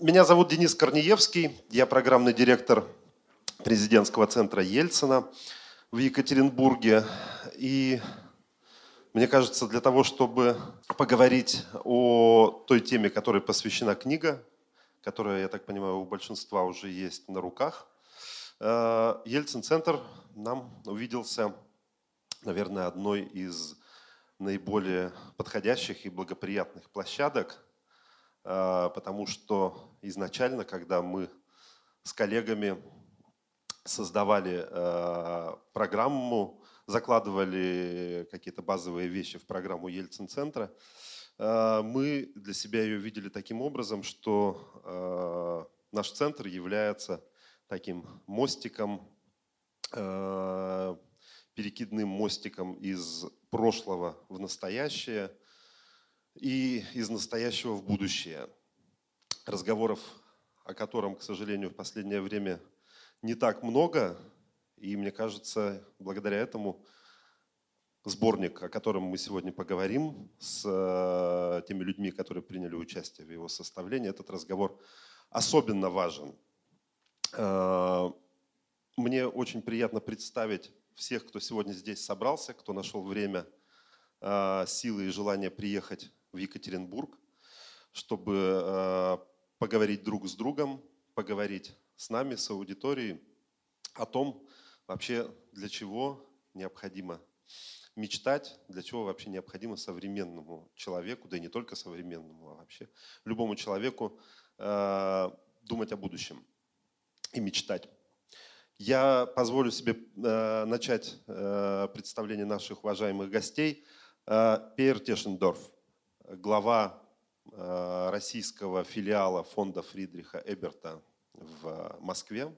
Меня зовут Денис Корнеевский, я программный директор президентского центра Ельцина в Екатеринбурге. И мне кажется, для того, чтобы поговорить о той теме, которой посвящена книга, которая, я так понимаю, у большинства уже есть на руках, э, Ельцин-центр нам увиделся, наверное, одной из наиболее подходящих и благоприятных площадок, потому что изначально, когда мы с коллегами создавали э, программу, закладывали какие-то базовые вещи в программу Ельцин-центра, э, мы для себя ее видели таким образом, что наш центр является таким мостиком, перекидным мостиком из прошлого в настоящее и из настоящего в будущее. Разговоров, о котором, к сожалению, в последнее время не так много, и мне кажется, благодаря этому сборник, о котором мы сегодня поговорим с э, теми людьми, которые приняли участие в его составлении, этот разговор особенно важен. Э, мне очень приятно представить всех, кто сегодня здесь собрался, кто нашел время, а, силы и желание приехать в Екатеринбург, чтобы а, поговорить друг с другом, поговорить с нами, с аудиторией о том, вообще для чего необходимо мечтать, для чего вообще необходимо современному человеку, да и не только современному, а вообще любому человеку э, думать о будущем и мечтать. Я позволю себе э, начать э, представление наших уважаемых гостей. Э, Пейер Тешендорф, глава э, российского филиала фонда Фридриха Эберта в Москве.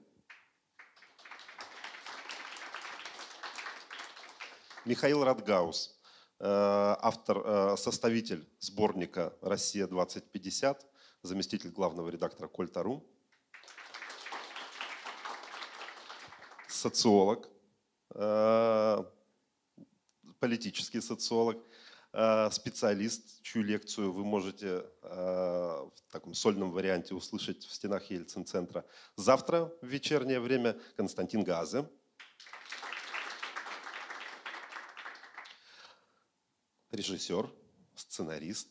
Михаил Радгаус, э, автор, э, составитель сборника «Россия-2050», заместитель главного редактора Кольтару. социолог, политический социолог, специалист, чью лекцию вы можете э, в таком сольном варианте услышать в стенах Ельцин-центра. Завтра в вечернее время Константин Газе. Режиссер, сценарист,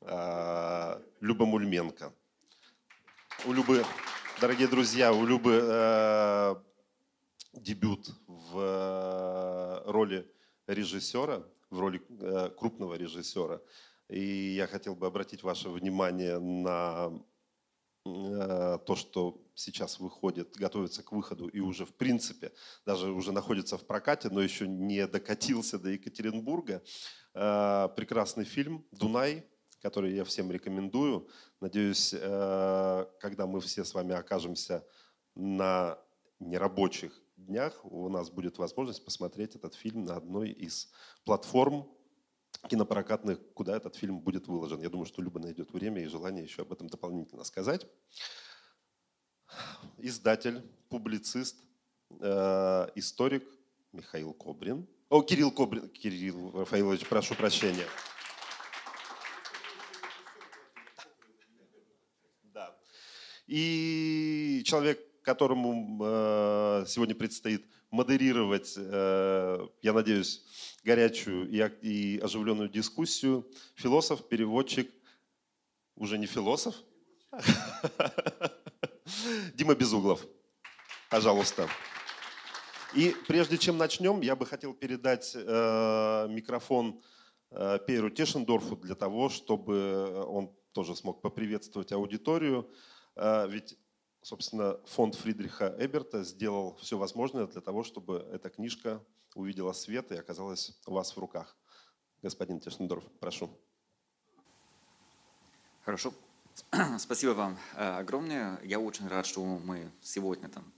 Люба Мульменко. У Любы Дорогие друзья, у Любы э, дебют в э, роли режиссера, в роли э, крупного режиссера. И я хотел бы обратить ваше внимание на э, то, что сейчас выходит, готовится к выходу и уже в принципе даже уже находится в прокате, но еще не докатился до Екатеринбурга. Э, прекрасный фильм «Дунай», который я всем рекомендую. Надеюсь, когда мы все с вами окажемся на нерабочих днях, у нас будет возможность посмотреть этот фильм на одной из платформ кинопрокатных, куда этот фильм будет выложен. Я думаю, что Люба найдет время и желание еще об этом дополнительно сказать. Издатель, публицист, э, историк Михаил Кобрин. О, Кирилл Кобрин. Кирилл Рафаилович, прошу прощения. И человек, которому э, сегодня предстоит модерировать, э, я надеюсь, горячую и оживленную дискуссию, философ, переводчик, уже не философ, Дима Безуглов. Пожалуйста. И прежде чем начнем, я бы хотел передать э, микрофон э, Пейру Тешендорфу для того, чтобы он тоже смог поприветствовать аудиторию. А, ведь, собственно, фонд Фридриха Эберта сделал все возможное для того, чтобы эта книжка увидела свет и оказалась у вас в руках. Господин Тешнендорф, прошу. Хорошо. Спасибо вам э, огромное. Я очень рад, что мы сегодня там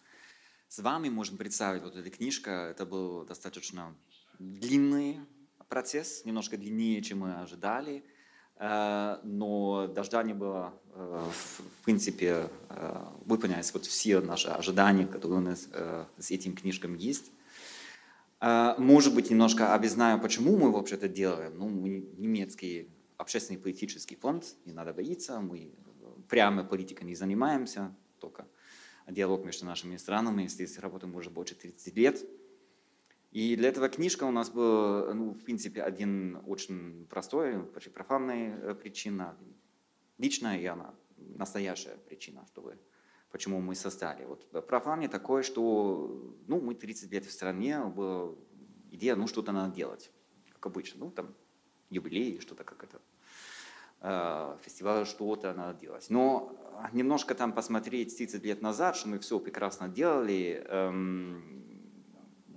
с вами можем представить вот эта книжка. Это был достаточно длинный процесс, немножко длиннее, чем мы ожидали. Э, но дождя не было, э, в принципе, э, выполнялись вот все наши ожидания, которые у нас с этим книжком есть. Может быть, немножко объясняю, почему мы вообще это делаем. Ну, мы немецкий общественный политический фонд, не надо бояться, мы прямо политикой не занимаемся, только диалог между нашими странами. Здесь работаем уже больше 30 лет. И для этого книжка у нас была, ну, в принципе, один очень простой, почти профанная э, причина. Личная и она настоящая причина, чтобы, почему мы создали. Вот профан такой, что ну, мы 30 лет в стране, была идея, ну, что-то надо делать, как обычно. Ну, там, юбилей, что-то как это, э, фестиваль, что-то надо делать. Но немножко там посмотреть 30 лет назад, что мы все прекрасно делали, эм,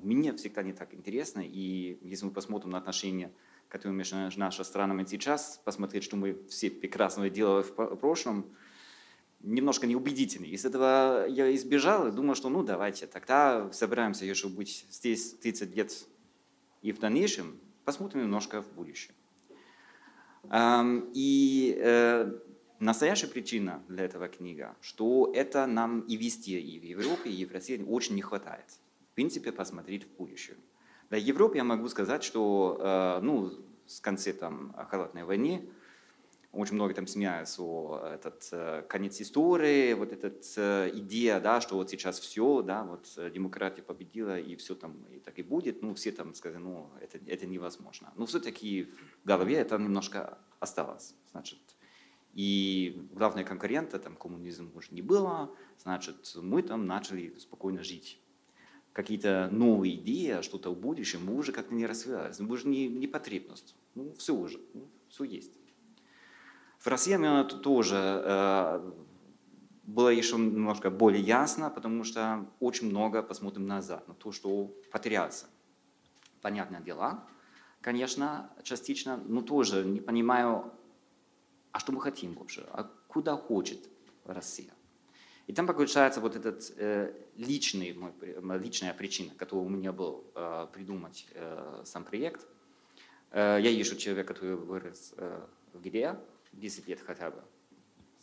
мне всегда не так интересно. И если мы посмотрим на отношения, которые между нашими странами сейчас, посмотреть, что мы все прекрасно делали в прошлом, немножко неубедительно. Из этого я избежал и думал, что ну давайте, тогда собираемся еще быть здесь 30 лет и в дальнейшем посмотрим немножко в будущее. И э, настоящая причина для этого книга, что это нам и везде, и в Европе, и в России очень не хватает в принципе, посмотреть в будущее. Для Европы я могу сказать, что э, ну, с конца там, холодной войны очень много там смеялся о этот э, конец истории, вот эта э, идея, да, что вот сейчас все, да, вот демократия победила и все там и так и будет, ну все там сказали, ну это, это невозможно. Но все-таки в голове это немножко осталось, значит. И главный конкурента, там коммунизм уже не было, значит, мы там начали спокойно жить какие-то новые идеи, что-то в будущем, мы уже как-то не развивались. Мы уже не, не потребность. Ну, все уже, ну, все есть. В России мне это тоже э, было еще немножко более ясно, потому что очень много посмотрим назад, на то, что потерялся. Понятное дело, конечно, частично, но тоже не понимаю, а что мы хотим вообще, а куда хочет Россия. И там получается вот этот э, личный, мой, личная причина, которая у меня был э, придумать э, сам проект. Э, я ищу человека, который вырос э, в ГДА, 10 лет хотя бы.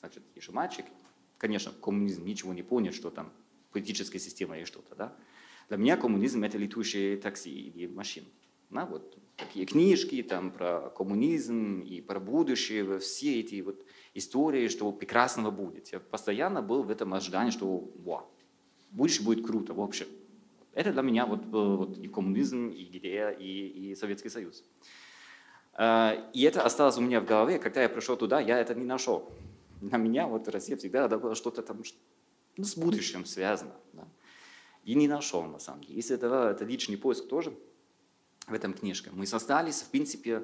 Значит, ищу мальчик. Конечно, коммунизм ничего не понял, что там политическая система и что-то. Да? Для меня коммунизм – это летущие такси или машины. Да, вот такие книжки там про коммунизм и про будущее, все эти вот истории, что прекрасного будет. Я постоянно был в этом ожидании, что вау, будущее будет круто вообще. Это для меня вот был вот и коммунизм, и идея, и, и Советский Союз. А, и это осталось у меня в голове. Когда я пришел туда, я это не нашел. На меня вот Россия всегда было что-то там ну, с будущим связано. Да. И не нашел, на самом деле. Если это, это личный поиск тоже в этом книжке. Мы создались, в принципе,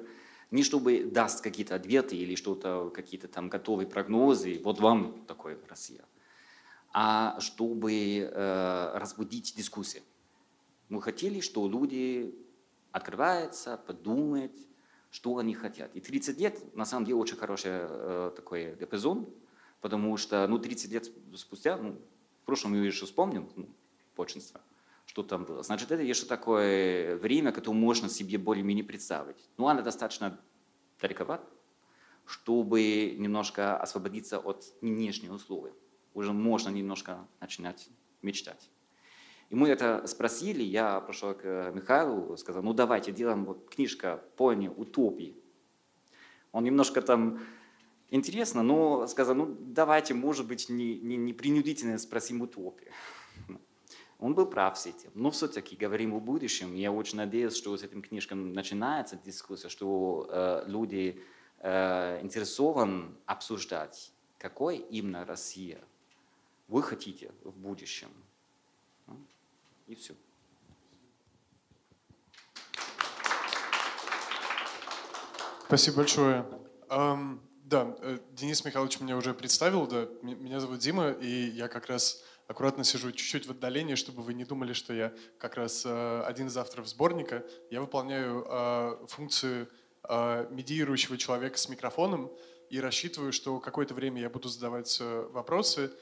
не чтобы даст какие-то ответы или что-то, какие-то там готовые прогнозы, вот вам такой Россия, а чтобы э, разбудить дискуссию. Мы хотели, что люди открываются, подумают, что они хотят. И 30 лет, на самом деле, очень хороший э, такой эпизод, потому что ну, 30 лет спустя, ну, в прошлом мы еще вспомним, ну, большинство, что там было. Значит, это еще такое время, которое можно себе более-менее представить. Но оно достаточно далековато, чтобы немножко освободиться от внешних условий. Уже можно немножко начинать мечтать. И мы это спросили, я пошел к Михаилу, сказал, ну давайте делаем вот книжка «Пони утопии». Он немножко там интересно, но сказал, ну давайте, может быть, не, не, не принудительно спросим утопию. Он был прав с этим. Но все-таки говорим о будущем. Я очень надеюсь, что с этим книжком начинается дискуссия, что э, люди э, интересованы обсуждать, какой именно Россия вы хотите в будущем. И все. Спасибо большое. Um, да, э, Денис Михайлович меня уже представил. Да, меня зовут Дима, и я как раз аккуратно сижу чуть-чуть в отдалении, чтобы вы не думали, что я как раз э, один из авторов сборника. Я выполняю э, функцию э, медиирующего человека с микрофоном и рассчитываю, что какое-то время я буду задавать вопросы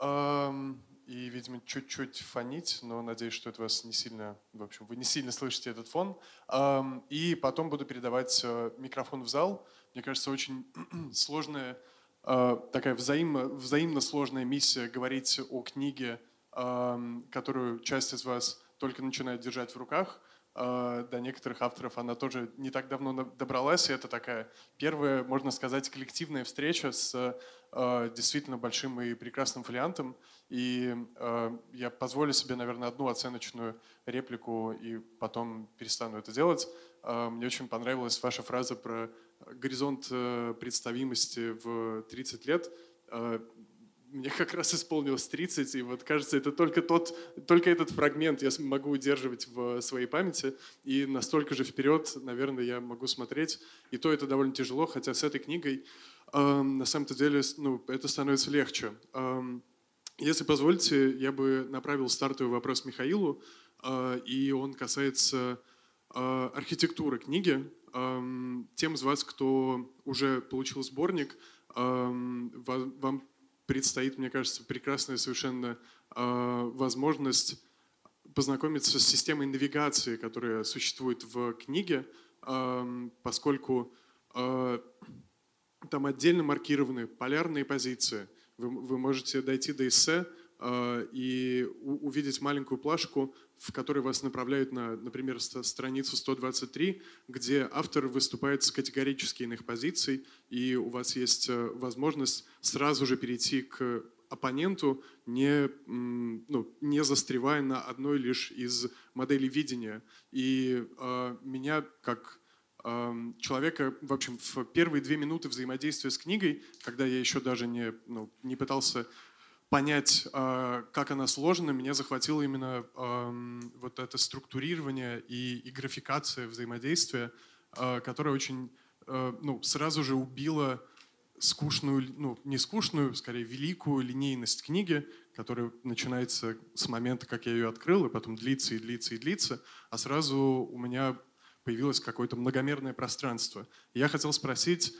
эм, и, видимо, чуть-чуть фонить, но надеюсь, что это вас не сильно, в общем, вы не сильно слышите этот фон. Эм, и потом буду передавать микрофон в зал. Мне кажется, очень сложная такая взаимно, взаимно сложная миссия говорить о книге, эм, которую часть из вас только начинает держать в руках, э, до некоторых авторов она тоже не так давно добралась, и это такая первая, можно сказать, коллективная встреча с э, действительно большим и прекрасным фолиантом. И э, я позволю себе, наверное, одну оценочную реплику и потом перестану это делать. Э, мне очень понравилась ваша фраза про горизонт э, представимости в 30 лет. Э, мне как раз исполнилось 30, и вот кажется, это только, тот, только этот фрагмент я могу удерживать в своей памяти, и настолько же вперед, наверное, я могу смотреть. И то это довольно тяжело, хотя с этой книгой э, на самом-то деле ну, это становится легче. Э, если позволите, я бы направил стартовый вопрос Михаилу, э, и он касается архитектуры книги. Э, тем из вас, кто уже получил сборник, вам предстоит, мне кажется, прекрасная совершенно э, возможность познакомиться с системой навигации, которая существует в книге, э, поскольку э, там отдельно маркированы полярные позиции. Вы, можете дойти до эссе э, и увидеть маленькую плашку, в которой вас направляют на, например, страницу 123, где автор выступает с категорически иных позиций, и у вас есть э, возможность сразу же перейти к оппоненту, не, ну, не застревая на одной лишь из моделей видения. И э, меня, как э, человека, в общем, в первые две минуты взаимодействия с книгой, когда я еще даже не, ну, не пытался понять, а, как она сложена, меня захватило именно вот это структурирование и, и графикация взаимодействия, а, которая очень а, ну, сразу же убила скучную, ну, не скучную, скорее, великую линейность книги, которая начинается с момента, как я ее открыл, и потом длится и длится и длится, а сразу у меня появилось какое-то многомерное пространство. Я хотел спросить,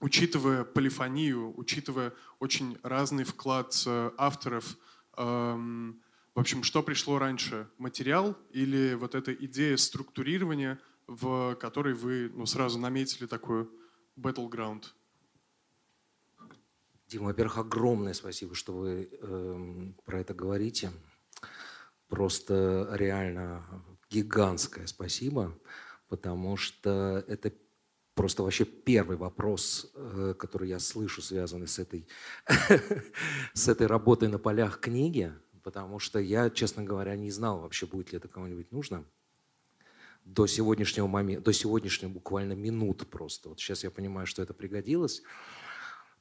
учитывая полифонию, учитывая очень разный вклад э, авторов, эм, в общем, что пришло раньше, материал или вот эта идея структурирования, в которой вы ну, сразу наметили такой battleground? Дима, во-первых, огромное спасибо, что вы э, про это говорите. Просто реально гигантское спасибо, потому что это просто вообще первый вопрос, э, который я слышу, связанный с этой, с этой работой на полях книги, потому что я, честно говоря, не знал вообще, будет ли это кому-нибудь нужно до сегодняшнего момента, до сегодняшнего буквально минут просто. Вот сейчас я понимаю, что это пригодилось.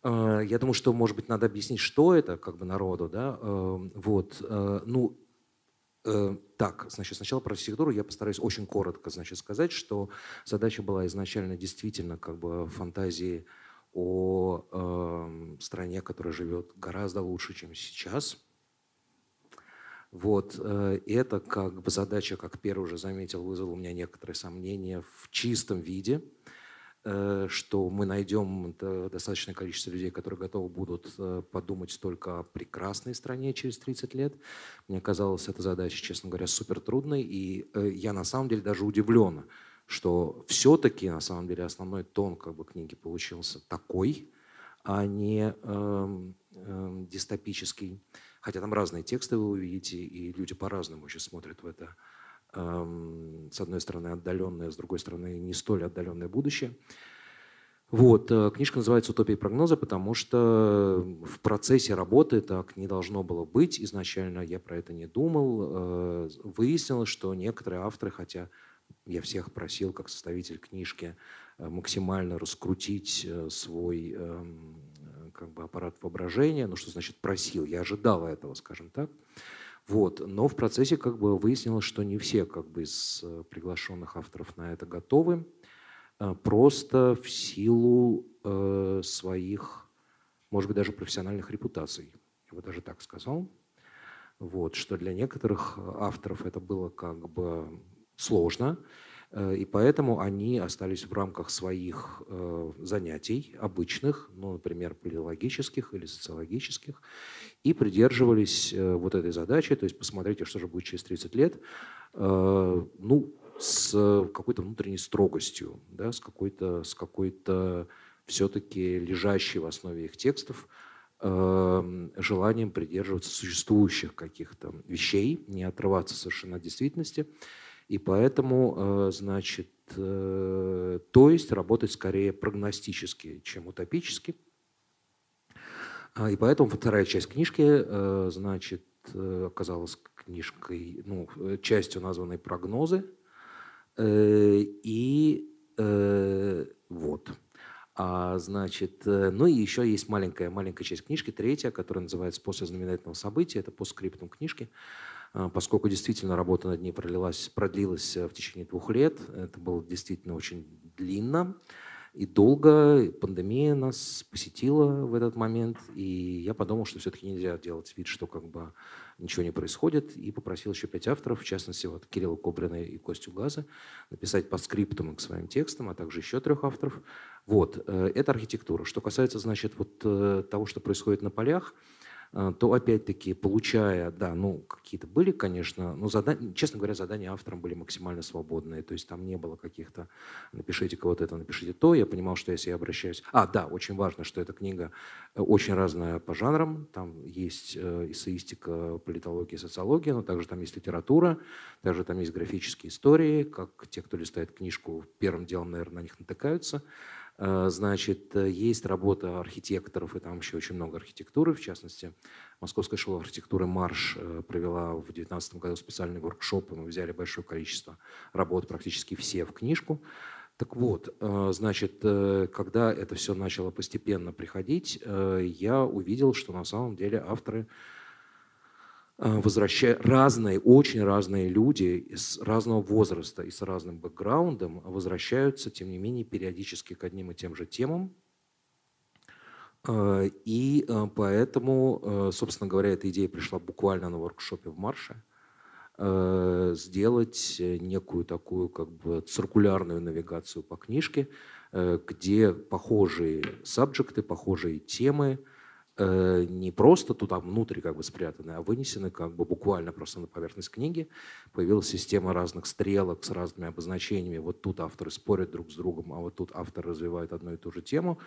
Э, я думаю, что, может быть, надо объяснить, что это, как бы народу, да. Э, вот. Ну, так, значит, сначала про архитектуру я постараюсь очень коротко, значит, сказать, что задача была изначально действительно как бы фантазии о э, стране, которая живет гораздо лучше, чем сейчас. Вот, э, это как бы задача, как первый уже заметил, вызвала у меня некоторые сомнения в чистом виде. Э, что мы найдем достаточное количество людей, которые готовы будут э, подумать только о прекрасной стране через 30 лет. Мне казалось эта задача, честно говоря, супер трудной, и э, я на самом деле даже удивлен, что все-таки на самом деле основной тон как бы книги получился такой, а не э, э, дистопический. Хотя там разные тексты вы увидите, и люди по-разному еще смотрят в это с одной стороны отдаленное, с другой стороны не столь отдаленное будущее. Вот, э, книжка называется «Утопия прогноза», потому что в процессе работы так не должно было быть. Изначально я про это не думал. Э, выяснилось, что некоторые авторы, хотя я всех просил, как составитель книжки, э, максимально раскрутить свой эм, как бы аппарат воображения. Ну, что значит просил? Я ожидал этого, скажем так. Вот. Но в процессе как бы выяснилось, что не все как бы из э, приглашенных авторов на это готовы, э, просто в силу э, своих, может быть, даже профессиональных репутаций. Я бы даже так сказал. Вот, что для некоторых авторов это было как бы сложно, и поэтому они остались в рамках своих э, занятий обычных, ну, например, политологических или социологических, и придерживались э, вот этой задачи, то есть посмотрите, что же будет через 30 лет, ну, с какой-то внутренней строгостью, да, с какой-то с какой-то все-таки лежащей в основе их текстов э, желанием придерживаться существующих каких-то вещей, не отрываться совершенно от действительности. И поэтому, э, значит, э, то есть работать скорее прогностически, чем утопически. А, и поэтому вторая часть книжки, э, значит, оказалась книжкой, ну, частью названной «Прогнозы». И вот. А, значит, ну и еще есть маленькая, маленькая часть книжки, третья, которая называется «После знаменательного события». Это по скриптум книжки. А, поскольку действительно работа над ней пролилась, продлилась э, в течение двух лет. Это было действительно очень длинно и долго. Пандемия нас посетила в этот момент, и я подумал, что все-таки нельзя делать вид, что как бы ничего не происходит, и попросил еще пять авторов, в частности, вот Кирилла Кобрина и Костю Газа, написать по скриптам к своим текстам, а также еще трех авторов. Вот, э, это архитектура. Что касается, значит, вот э, того, что происходит на полях – то опять-таки, получая, да, ну, какие-то были, конечно, но, задания, честно говоря, задания авторам были максимально свободные, то есть там не было каких-то «напишите-ка вот это, напишите то», я понимал, что если я обращаюсь... А, да, очень важно, что эта книга э, очень разная по жанрам, там есть эссеистика, политология, социология, но также там есть литература, также там есть графические истории, как те, кто листает книжку, первым делом, наверное, на них натыкаются, значит, э, есть работа архитекторов, и там еще очень много архитектуры, в частности. Московская школа архитектуры «Марш» э, провела в 2019 году специальный воркшоп, и мы взяли большое количество работ, практически все в книжку. Так вот, значит, когда это все начало постепенно приходить, я увидел, что на самом деле авторы Э, возвращая разные, очень разные люди с разного возраста и с разным бэкграундом возвращаются, тем не менее, периодически к одним и тем же темам. Э, и э, поэтому, собственно говоря, эта идея пришла буквально на воркшопе в Марше сделать некую такую как бы циркулярную навигацию по книжке, где похожие сабжекты, похожие темы – Э, не просто туда внутрь как бы спрятаны, а вынесены как бы буквально просто на поверхность книги. Появилась система разных стрелок с разными обозначениями. Вот тут авторы спорят друг с другом, а вот тут автор развивает одну и ту же тему.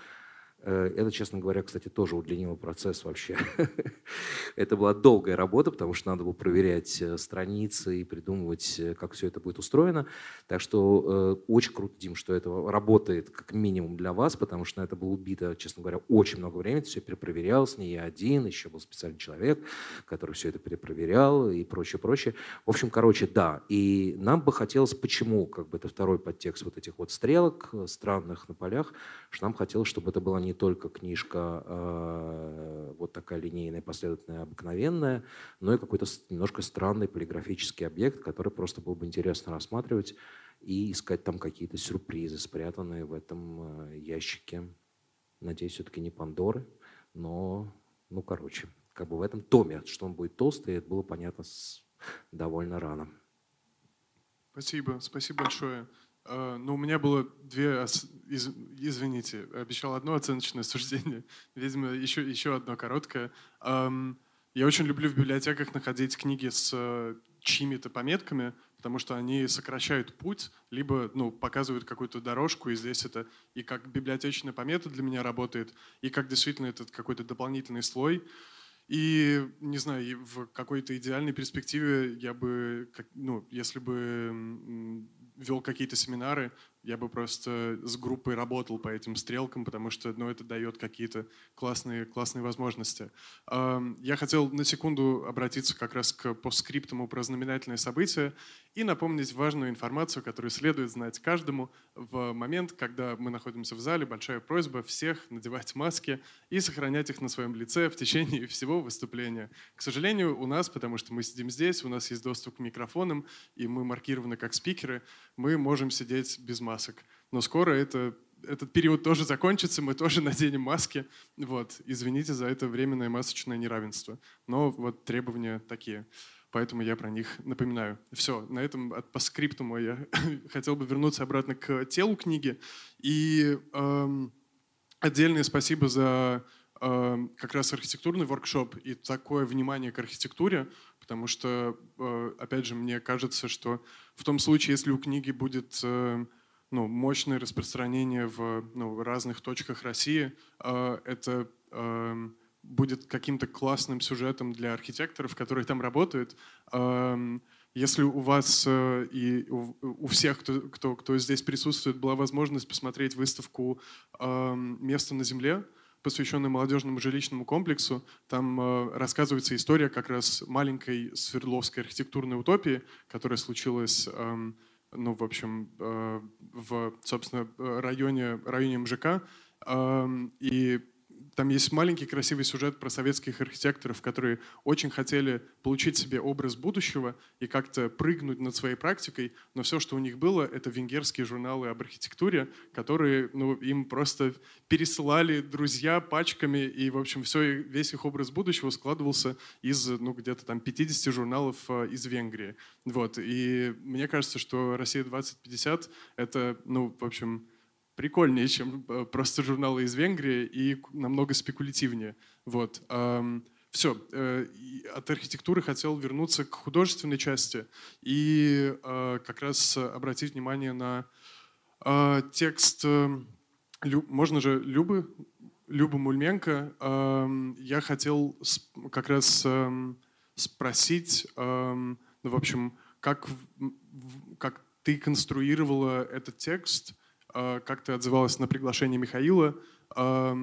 Э, это, честно говоря, кстати, тоже удлинило процесс вообще. это была долгая работа, потому что надо было проверять э, страницы и придумывать, э, как все это будет устроено. Так что очень круто, Дим, что это работает как минимум для вас, потому что на это было убито, честно говоря, очень много времени. Все перепроверялось, не я один, еще был специальный человек, который все это перепроверял и прочее, прочее. В общем, короче, да. И нам бы хотелось, почему, как бы это второй подтекст вот этих вот стрелок странных на полях, что нам хотелось, чтобы это было не не только книжка э, вот такая линейная, последовательная, обыкновенная, но и какой-то немножко странный полиграфический объект, который просто было бы интересно рассматривать и искать там какие-то сюрпризы, спрятанные в этом э, ящике. Надеюсь, все-таки не Пандоры, но, ну, короче, как бы в этом томе, что он будет толстый, это было понятно с, довольно рано. Спасибо, спасибо большое. Э, ну, у меня было две, из, извините, обещал одно оценочное суждение, видимо, еще, еще одно короткое. Я очень люблю в библиотеках находить книги с э, чьими-то пометками, потому что они сокращают путь, либо ну, показывают какую-то дорожку, и здесь это и как библиотечная помета для меня работает, и как действительно этот какой-то дополнительный слой. И, не знаю, в какой-то идеальной перспективе я бы, ну, если бы вел какие-то семинары, я бы просто с группой работал по этим стрелкам, потому что ну, это дает какие-то классные, классные возможности. Я хотел на секунду обратиться как раз к постскриптуму про знаменательные события и напомнить важную информацию, которую следует знать каждому в момент, когда мы находимся в зале. Большая просьба всех надевать маски и сохранять их на своем лице в течение всего выступления. К сожалению, у нас, потому что мы сидим здесь, у нас есть доступ к микрофонам, и мы маркированы как спикеры, мы можем сидеть без маски масок. Но скоро это, этот период тоже закончится, мы тоже наденем маски. Вот. Извините за это временное масочное неравенство. Но вот требования такие. Поэтому я про них напоминаю. Все, на этом от, по скриптуму я хотел бы вернуться обратно к телу книги. И эм, отдельное спасибо за эм, как раз архитектурный воркшоп и такое внимание к архитектуре, потому что, э, опять же, мне кажется, что в том случае, если у книги будет э, ну, мощное распространение в ну, разных точках России. А, это эм, будет каким-то классным сюжетом для архитекторов, которые там работают. Эм, если у вас э, и у всех, кто, кто, кто здесь присутствует, была возможность посмотреть выставку эм, «Место на земле», посвященную молодежному жилищному комплексу. Там э, рассказывается история как раз маленькой Свердловской архитектурной утопии, которая случилась, эм, ну, в общем, э, в, собственно, районе, районе МЖК. Эм, и там есть маленький красивый сюжет про советских архитекторов, которые очень хотели получить себе образ будущего и как-то прыгнуть над своей практикой, но все, что у них было, это венгерские журналы об архитектуре, которые ну, им просто пересылали друзья пачками, и, в общем, все, весь их образ будущего складывался из ну, где-то там 50 журналов э, из Венгрии. Вот. И мне кажется, что «Россия 2050» — это, ну, в общем, прикольнее, чем э, просто журналы из Венгрии и намного спекулятивнее. Вот. Все. Э, от архитектуры хотел вернуться к художественной части и э, как раз обратить внимание на текст, можно же Любы, Люба Мульменко. Я хотел как раз спросить, ну, в общем, как, как ты конструировала этот текст, как ты отзывалась на приглашение Михаила. Я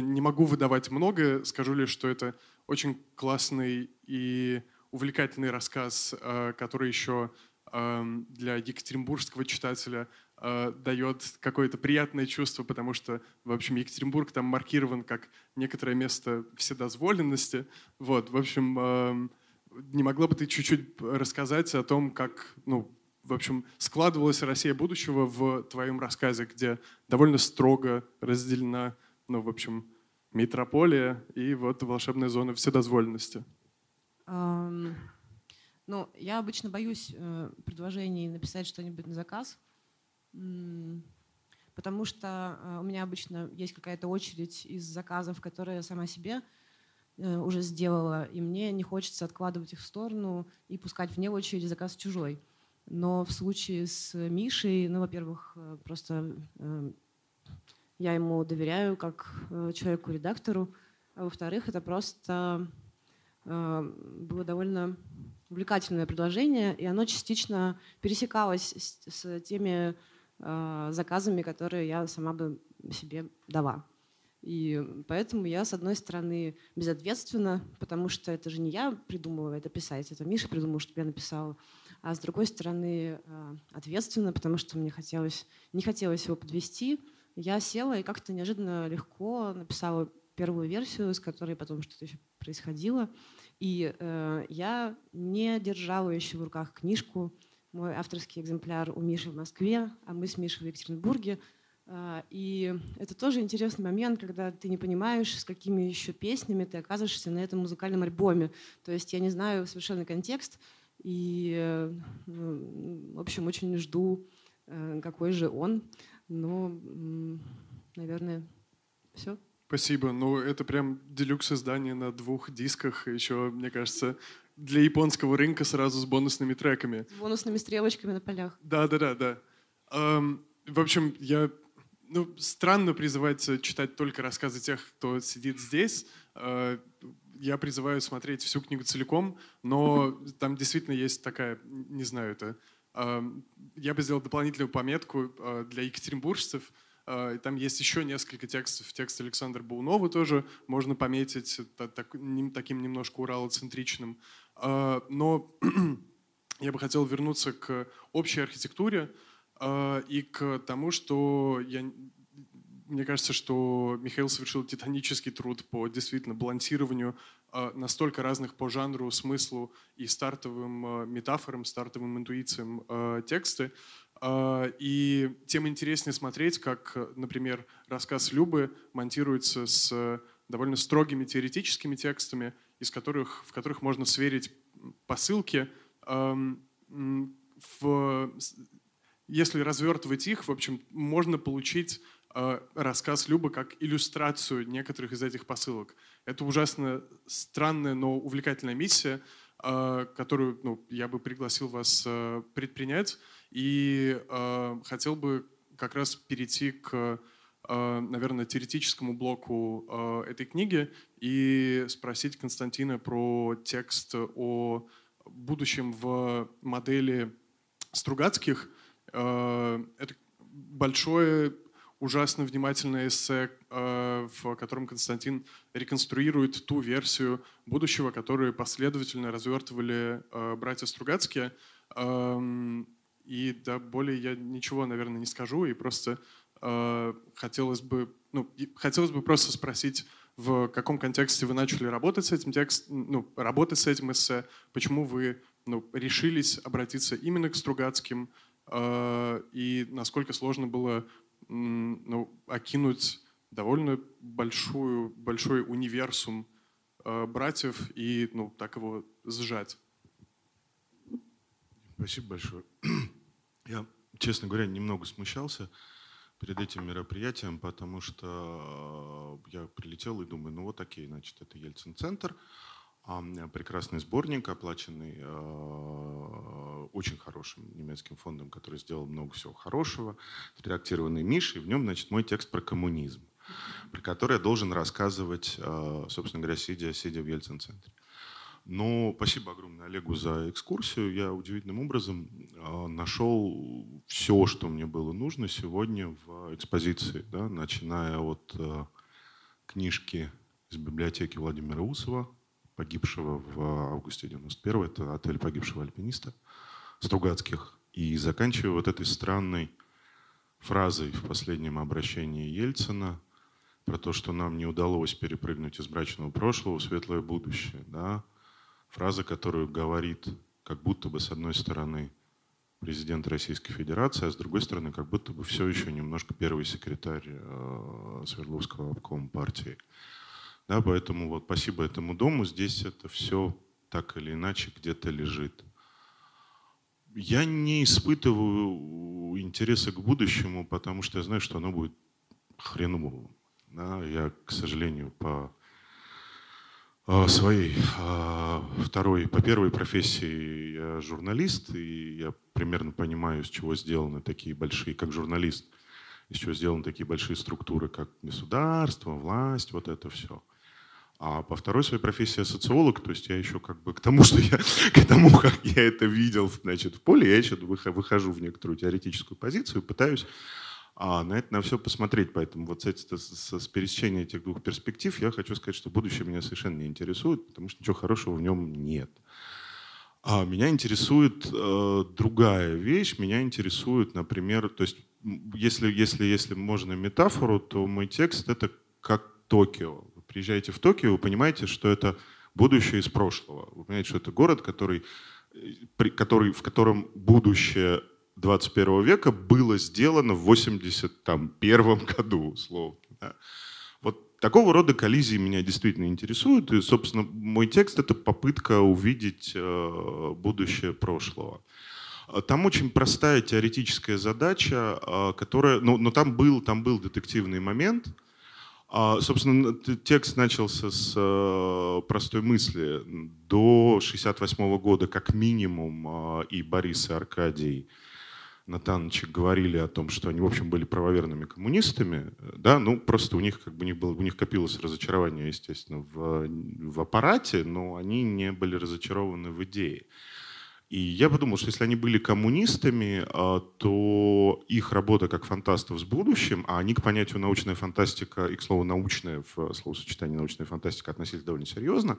не могу выдавать многое, скажу лишь, что это очень классный и увлекательный рассказ, а, который еще для екатеринбургского читателя а, дает какое-то приятное чувство, потому что, в общем, Екатеринбург там маркирован как некоторое место вседозволенности. Вот, в общем, не могла бы ты чуть-чуть рассказать о том, как, ну, в общем, складывалась Россия будущего в твоем рассказе, где довольно строго разделена, ну, в общем, метрополия и вот волшебная зона вседозволенности? Um, ну, я обычно боюсь э, предложений написать что-нибудь на заказ, потому что э, у меня обычно есть какая-то очередь из заказов, которые я сама себе э, уже сделала, и мне не хочется откладывать их в сторону и пускать вне очереди заказ чужой. Но в случае с Мишей, ну, во-первых, э, просто э, я ему доверяю как э, человеку-редактору, а во-вторых, это просто было довольно увлекательное предложение, и оно частично пересекалось с, с теми э, заказами, которые я сама бы себе дала. И поэтому я, с одной стороны, безответственна, потому что это же не я придумала это писать, это Миша придумал, чтобы я написала а с другой стороны э, ответственно, потому что мне хотелось, не хотелось его подвести. Я села и как-то неожиданно легко написала первую версию, с которой потом что-то еще происходило. И э, я не держала еще в руках книжку. Мой авторский экземпляр у Миши в Москве, а мы с Мишей в Екатеринбурге. Э, и это тоже интересный момент, когда ты не понимаешь, с какими еще песнями ты оказываешься на этом музыкальном альбоме. То есть я не знаю совершенно контекст, и, э, в общем, очень жду, э, какой же он. Но, наверное, все. Спасибо. Ну, это прям делюкс издание на двух дисках. Еще, мне кажется, для японского рынка сразу с бонусными треками. С бонусными стрелочками на полях. Да, да, да, да. Эм, в общем, я ну, странно призывать читать только рассказы тех, кто сидит здесь. Э, я призываю смотреть всю книгу целиком, но там действительно есть такая, не знаю, это... Я бы сделал дополнительную пометку а, для екатеринбуржцев. А, там есть еще несколько текстов. Текст Александра Баунова тоже можно пометить таким немножко уралоцентричным. Но я бы хотел вернуться к общей архитектуре и к тому, что я мне кажется, что Михаил совершил титанический труд по действительно балансированию э, настолько разных по жанру, смыслу и стартовым э, метафорам, стартовым интуициям э, тексты. И тем интереснее смотреть, как, например, рассказ Любы монтируется с довольно строгими теоретическими текстами, из которых, в которых можно сверить посылки. Эм, в, если развертывать их, в общем, можно получить рассказ Любы как иллюстрацию некоторых из этих посылок. Это ужасно странная, но увлекательная миссия, э, которую ну, я бы пригласил вас э, предпринять. И хотел бы как раз перейти к э, наверное, теоретическому блоку э, этой книги и спросить Константина про текст о будущем в модели Стругацких. Э, это большое, ужасно внимательное эссе, в котором Константин реконструирует ту версию будущего, которую последовательно развертывали братья Стругацкие. Эм, и да, более я ничего, наверное, не скажу, и просто э, хотелось бы, ну, хотелось бы просто спросить, в каком контексте вы начали работать с этим текстом, ну, работать с этим эссе, почему вы ну, решились обратиться именно к Стругацким, э, и насколько сложно было ну, окинуть довольно большую, большой универсум э, братьев и ну, так его сжать. Спасибо большое. Я, честно говоря, немного смущался перед этим мероприятием, потому что э, я прилетел и думаю, ну вот окей, значит, это Ельцин-центр, прекрасный сборник, оплаченный э, очень хорошим немецким фондом, который сделал много всего хорошего, редактированный Мишей, в нем, значит, мой текст про коммунизм, про который я должен рассказывать, э, собственно говоря, сидя, сидя в Ельцин-центре. Но спасибо огромное Олегу за экскурсию. Я удивительным образом а, нашел все, что мне было нужно сегодня в экспозиции, да, начиная от а, книжки из библиотеки Владимира Усова, погибшего в августе 91 это отель погибшего альпиниста Стругацких, и заканчивая вот этой странной фразой в последнем обращении Ельцина про то, что нам не удалось перепрыгнуть из брачного прошлого в светлое будущее. Да? фраза, которую говорит как будто бы с одной стороны президент Российской Федерации, а с другой стороны как будто бы все еще немножко первый секретарь э, Свердловского обкома партии. Да, поэтому вот спасибо этому дому. Здесь это все так или иначе где-то лежит. Я не испытываю интереса к будущему, потому что я знаю, что оно будет хреновым. Да, я, к сожалению, по а, своей а, второй, по первой профессии я журналист, и я примерно понимаю, с чего сделаны такие большие, как журналист, из чего сделаны такие большие структуры, как государство, власть, вот это все. А по второй своей профессии я социолог, то есть я еще как бы к тому, что я, к тому, как я это видел, значит, в поле, я еще выхожу в некоторую теоретическую позицию, пытаюсь а на это на все посмотреть. Поэтому вот с, с, с пересечения этих двух перспектив я хочу сказать, что будущее меня совершенно не интересует, потому что ничего хорошего в нем нет. А меня интересует э, другая вещь. Меня интересует, например, то есть если, если, если можно метафору, то мой текст это как Токио. Приезжаете в Токио, вы понимаете, что это будущее из прошлого. Вы понимаете, что это город, который, э, который, в котором будущее 21 века было сделано в 81 году, условно. Да. Вот такого рода коллизии меня действительно интересуют. И, собственно, мой текст — это попытка увидеть э, будущее прошлого. Там очень простая теоретическая задача, э, которая... Ну, но там был, там был детективный момент. А, собственно, текст начался с э, простой мысли. До 68 года как минимум и Борис и Аркадий — Натановича говорили о том, что они, в общем, были правоверными коммунистами, да, ну, просто у них как бы у них, было, у них копилось разочарование, естественно, в, в аппарате, но они не были разочарованы в идее. И я подумал, что если они были коммунистами, а, то их работа как фантастов с будущим, а они к понятию научная фантастика, и к слову научная в словосочетании научная фантастика относились довольно серьезно,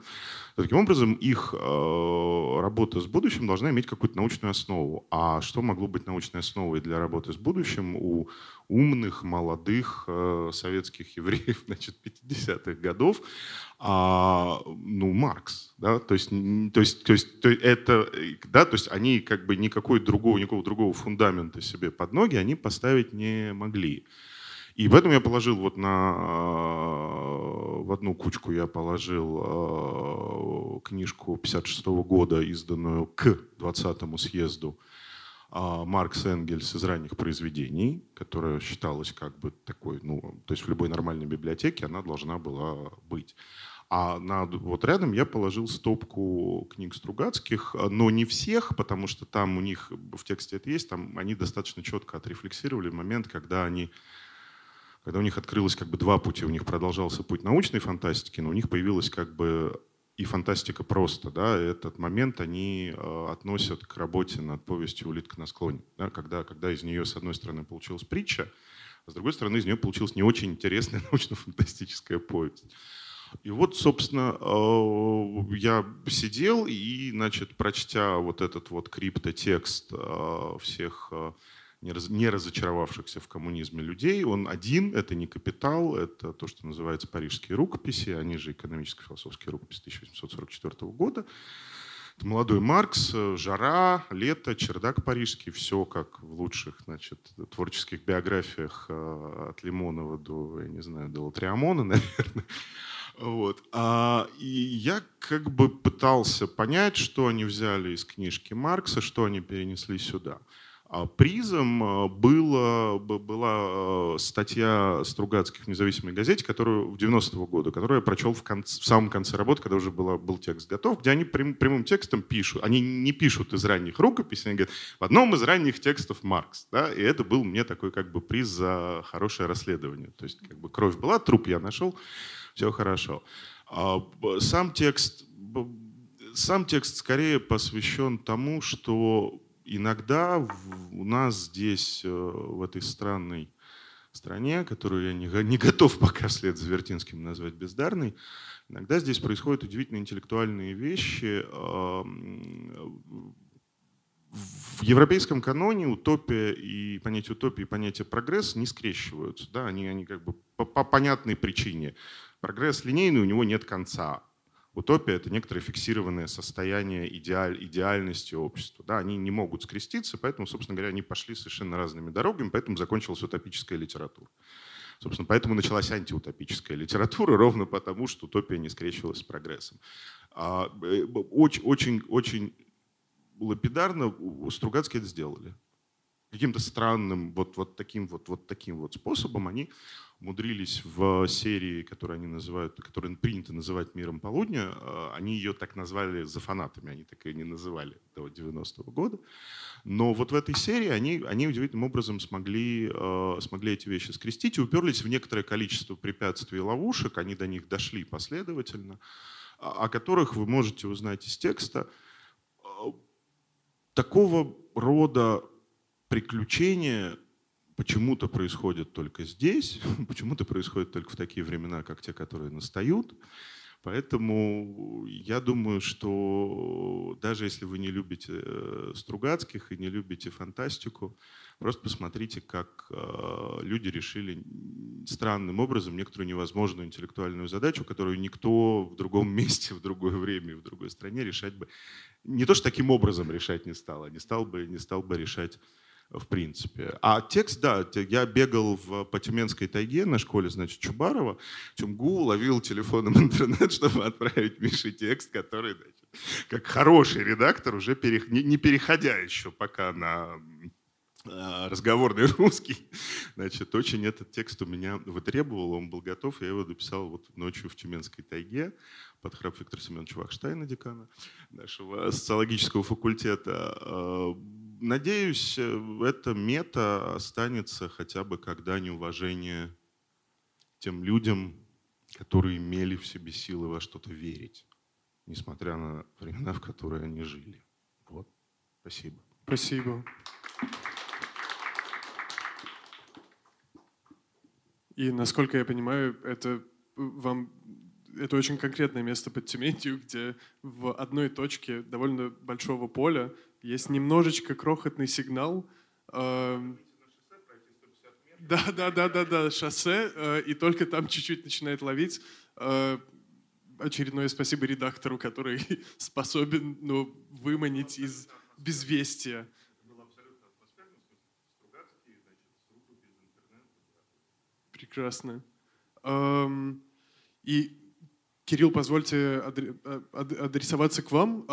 то таким образом их а, работа с будущим должна иметь какую-то научную основу. А что могло быть научной основой для работы с будущим у умных, молодых э, советских евреев значит, 50-х годов, а, ну, Маркс, да, то есть, то есть, то есть то это, да, то есть они как бы никакой другого, никакого другого фундамента себе под ноги они поставить не могли. И поэтому я положил вот на, в одну кучку я положил э, книжку 56 -го года, изданную к 20-му съезду а, Маркс Энгельс из ранних произведений, которая считалась как бы такой, ну, то есть в любой нормальной библиотеке она должна была быть. А на, вот рядом я положил стопку книг Стругацких, но не всех, потому что там у них в тексте это есть, там они достаточно четко отрефлексировали момент, когда они когда у них открылось как бы два пути. У них продолжался путь научной фантастики, но у них появилась как бы и фантастика просто. Да, этот момент они э, относят к работе над повестью «Улитка на склоне», да, когда, когда из нее, с одной стороны, получилась притча, а с другой стороны, из нее получилась не очень интересная научно-фантастическая повесть. И вот, собственно, э, я сидел и, значит, прочтя вот этот вот криптотекст э, всех э, не разочаровавшихся в коммунизме людей. Он один, это не капитал, это то, что называется парижские рукописи, они же экономическо-философские рукописи 1844 года. Это молодой Маркс, жара, лето, чердак парижский, все как в лучших значит, творческих биографиях от Лимонова до, я не знаю, до Латриамона, наверное. Вот. А, и я как бы пытался понять, что они взяли из книжки Маркса, что они перенесли сюда. А призом а, было, была а, статья Стругацких в независимой газете, которую в 90-го года, которую я прочел в, конце, в самом конце работы, когда уже была, был текст готов, где они прям, прямым текстом пишут. Они не пишут из ранних рукописей, они говорят, в одном из ранних текстов Маркс. Да? И это был мне такой как бы приз за хорошее расследование. То есть как бы кровь была, труп я нашел все хорошо. А, сам текст, сам текст скорее посвящен тому, что иногда у нас здесь, э, в этой странной стране, которую я не, готов пока вслед за Вертинским назвать бездарной, иногда здесь происходят удивительно интеллектуальные вещи. В европейском каноне утопия и понятие утопии и понятие прогресс не скрещиваются. Да? Они, они как бы по, по понятной причине. Прогресс линейный, у него нет конца. Утопия — это некоторое фиксированное состояние идеаль, идеальности общества. Да, они не могут скреститься, поэтому, собственно говоря, они пошли совершенно разными дорогами, поэтому закончилась утопическая литература. Собственно, поэтому началась антиутопическая литература, ровно потому, что утопия не скрещивалась с прогрессом. А, э, очень, очень, очень лапидарно Стругацкие это сделали. Каким-то странным, вот, вот, таким вот, вот таким вот способом они умудрились в серии, которую они называют, которую принято называть «Миром полудня», э, они ее так назвали за фанатами, они так и не называли до 90-го года. Но вот в этой серии они, они удивительным образом смогли, э, смогли эти вещи скрестить и уперлись в некоторое количество препятствий и ловушек, они до них дошли последовательно, о которых вы можете узнать из текста. Э, такого рода приключения почему-то происходит только здесь, почему-то происходит только в такие времена, как те, которые настают. Поэтому я думаю, что даже если вы не любите э, Стругацких и не любите фантастику, просто посмотрите, как э, люди решили странным образом некоторую невозможную интеллектуальную задачу, которую никто в другом месте, в другое время, в другой стране решать бы не то, что таким образом решать не стал, а не стал бы, не стал бы решать в принципе. А текст, да, я бегал в, по Тюменской тайге на школе, значит, Чубарова, Тюмгу, ловил телефоном интернет, чтобы отправить Мише текст, который, значит, как хороший редактор, уже перех... не, не переходя еще пока на а, разговорный русский. Значит, очень этот текст у меня вытребовал, он был готов, я его дописал вот ночью в Тюменской тайге под храп Виктора Семеновича Вахштайна, декана нашего социологического факультета. Надеюсь, эта мета останется хотя бы как дань уважения тем людям, которые имели в себе силы во что-то верить, несмотря на времена, в которые они жили. Вот. Спасибо. Спасибо. И насколько я понимаю, это вам это очень конкретное место под Тюменью, где в одной точке довольно большого поля есть немножечко крохотный сигнал. Э, да, да, да, да, да, шоссе, э, и только там чуть-чуть начинает ловить. Э, очередное спасибо редактору, который способен ну, выманить из безвестия. Прекрасно. Эм, и Кирилл, позвольте адресоваться к вам.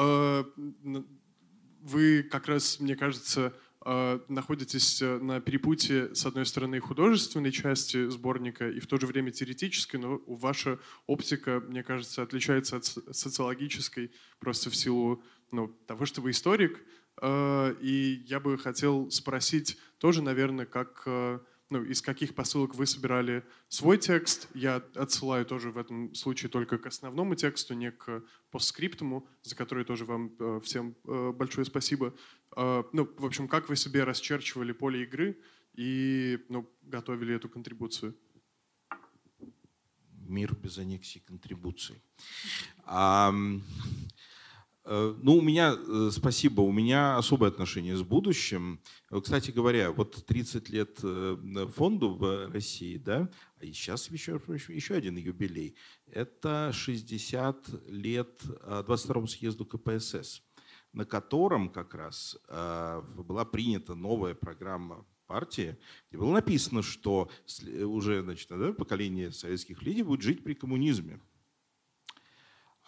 Э, вы как раз, мне кажется, э, находитесь э, на перепутье, с одной стороны, художественной части сборника и в то же время теоретической, но ваша оптика, мне кажется, отличается от социологической просто в силу ну, того, что вы историк. И я бы хотел спросить тоже, наверное, как ну, из каких посылок вы собирали свой текст. Я отсылаю тоже в этом случае только к основному тексту, не к постскриптуму, за который тоже вам э, всем э, большое спасибо. Э, ну, в общем, как вы себе расчерчивали поле игры и ну, готовили эту контрибуцию? Мир без аннексии контрибуций. Ну, у меня, э, спасибо, у меня особое отношение с будущим. Э, кстати говоря, вот 30 лет фонду в России, да, а сейчас еще, еще один юбилей. Это 60 лет 22-му съезду КПСС, на котором как раз была принята новая программа партии, где было написано, что уже значит, поколение советских людей будет жить при коммунизме.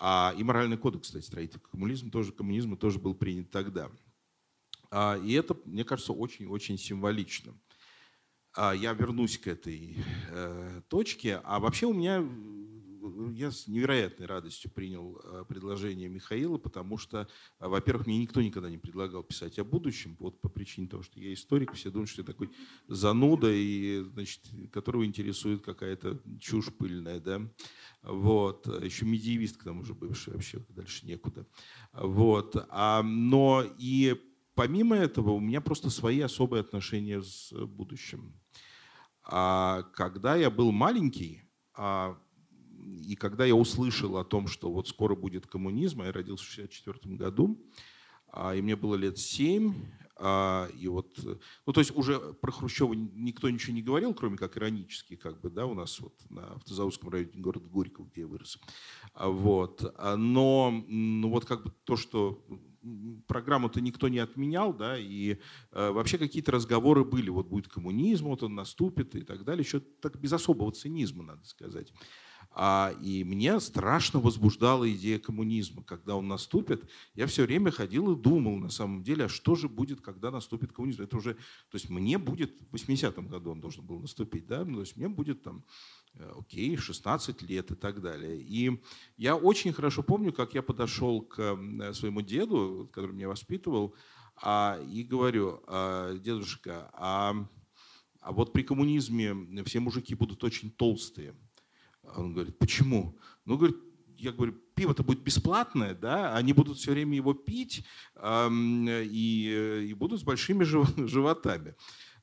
А, и моральный кодекс, кстати, строитель коммунизма тоже, коммунизма тоже был принят тогда. А, и это, мне кажется, очень-очень символично. А, я вернусь к этой э, точке. А вообще у меня я с невероятной радостью принял э, предложение Михаила, потому что, э, во-первых, мне никто никогда не предлагал писать о будущем, вот по причине того, что я историк, все думают, что я такой зануда, и, значит, которого интересует какая-то чушь пыльная, да, вот, еще медиевист к тому же бывший, вообще дальше некуда, вот, а, но и помимо этого у меня просто свои особые отношения с будущим. А когда я был маленький, а и когда я услышал о том, что вот скоро будет коммунизм, а я родился в 1964 году, а, и мне было лет 7, а, и вот, ну то есть уже про Хрущева никто ничего не говорил, кроме как иронически, как бы, да, у нас вот на Автозаводском районе города Горького, где я вырос. Вот. Но ну, вот как бы то, что программу-то никто не отменял, да, и э, вообще какие-то разговоры были, вот будет коммунизм, вот он наступит и так далее, еще так без особого цинизма, надо сказать. А, и мне страшно возбуждала идея коммунизма. Когда он наступит, я все время ходил и думал, на самом деле, а что же будет, когда наступит коммунизм? Это уже, то есть мне будет, в 80-м году он должен был наступить, да, ну, то есть мне будет там, э, окей, 16 лет и так далее. И я очень хорошо помню, как я подошел к своему деду, который меня воспитывал, а, и говорю, «А, дедушка, а, а вот при коммунизме все мужики будут очень толстые. Он говорит, почему? Ну, говорит, я говорю, пиво-то будет бесплатное, да, они будут все время его пить эм, и, и будут с большими животами.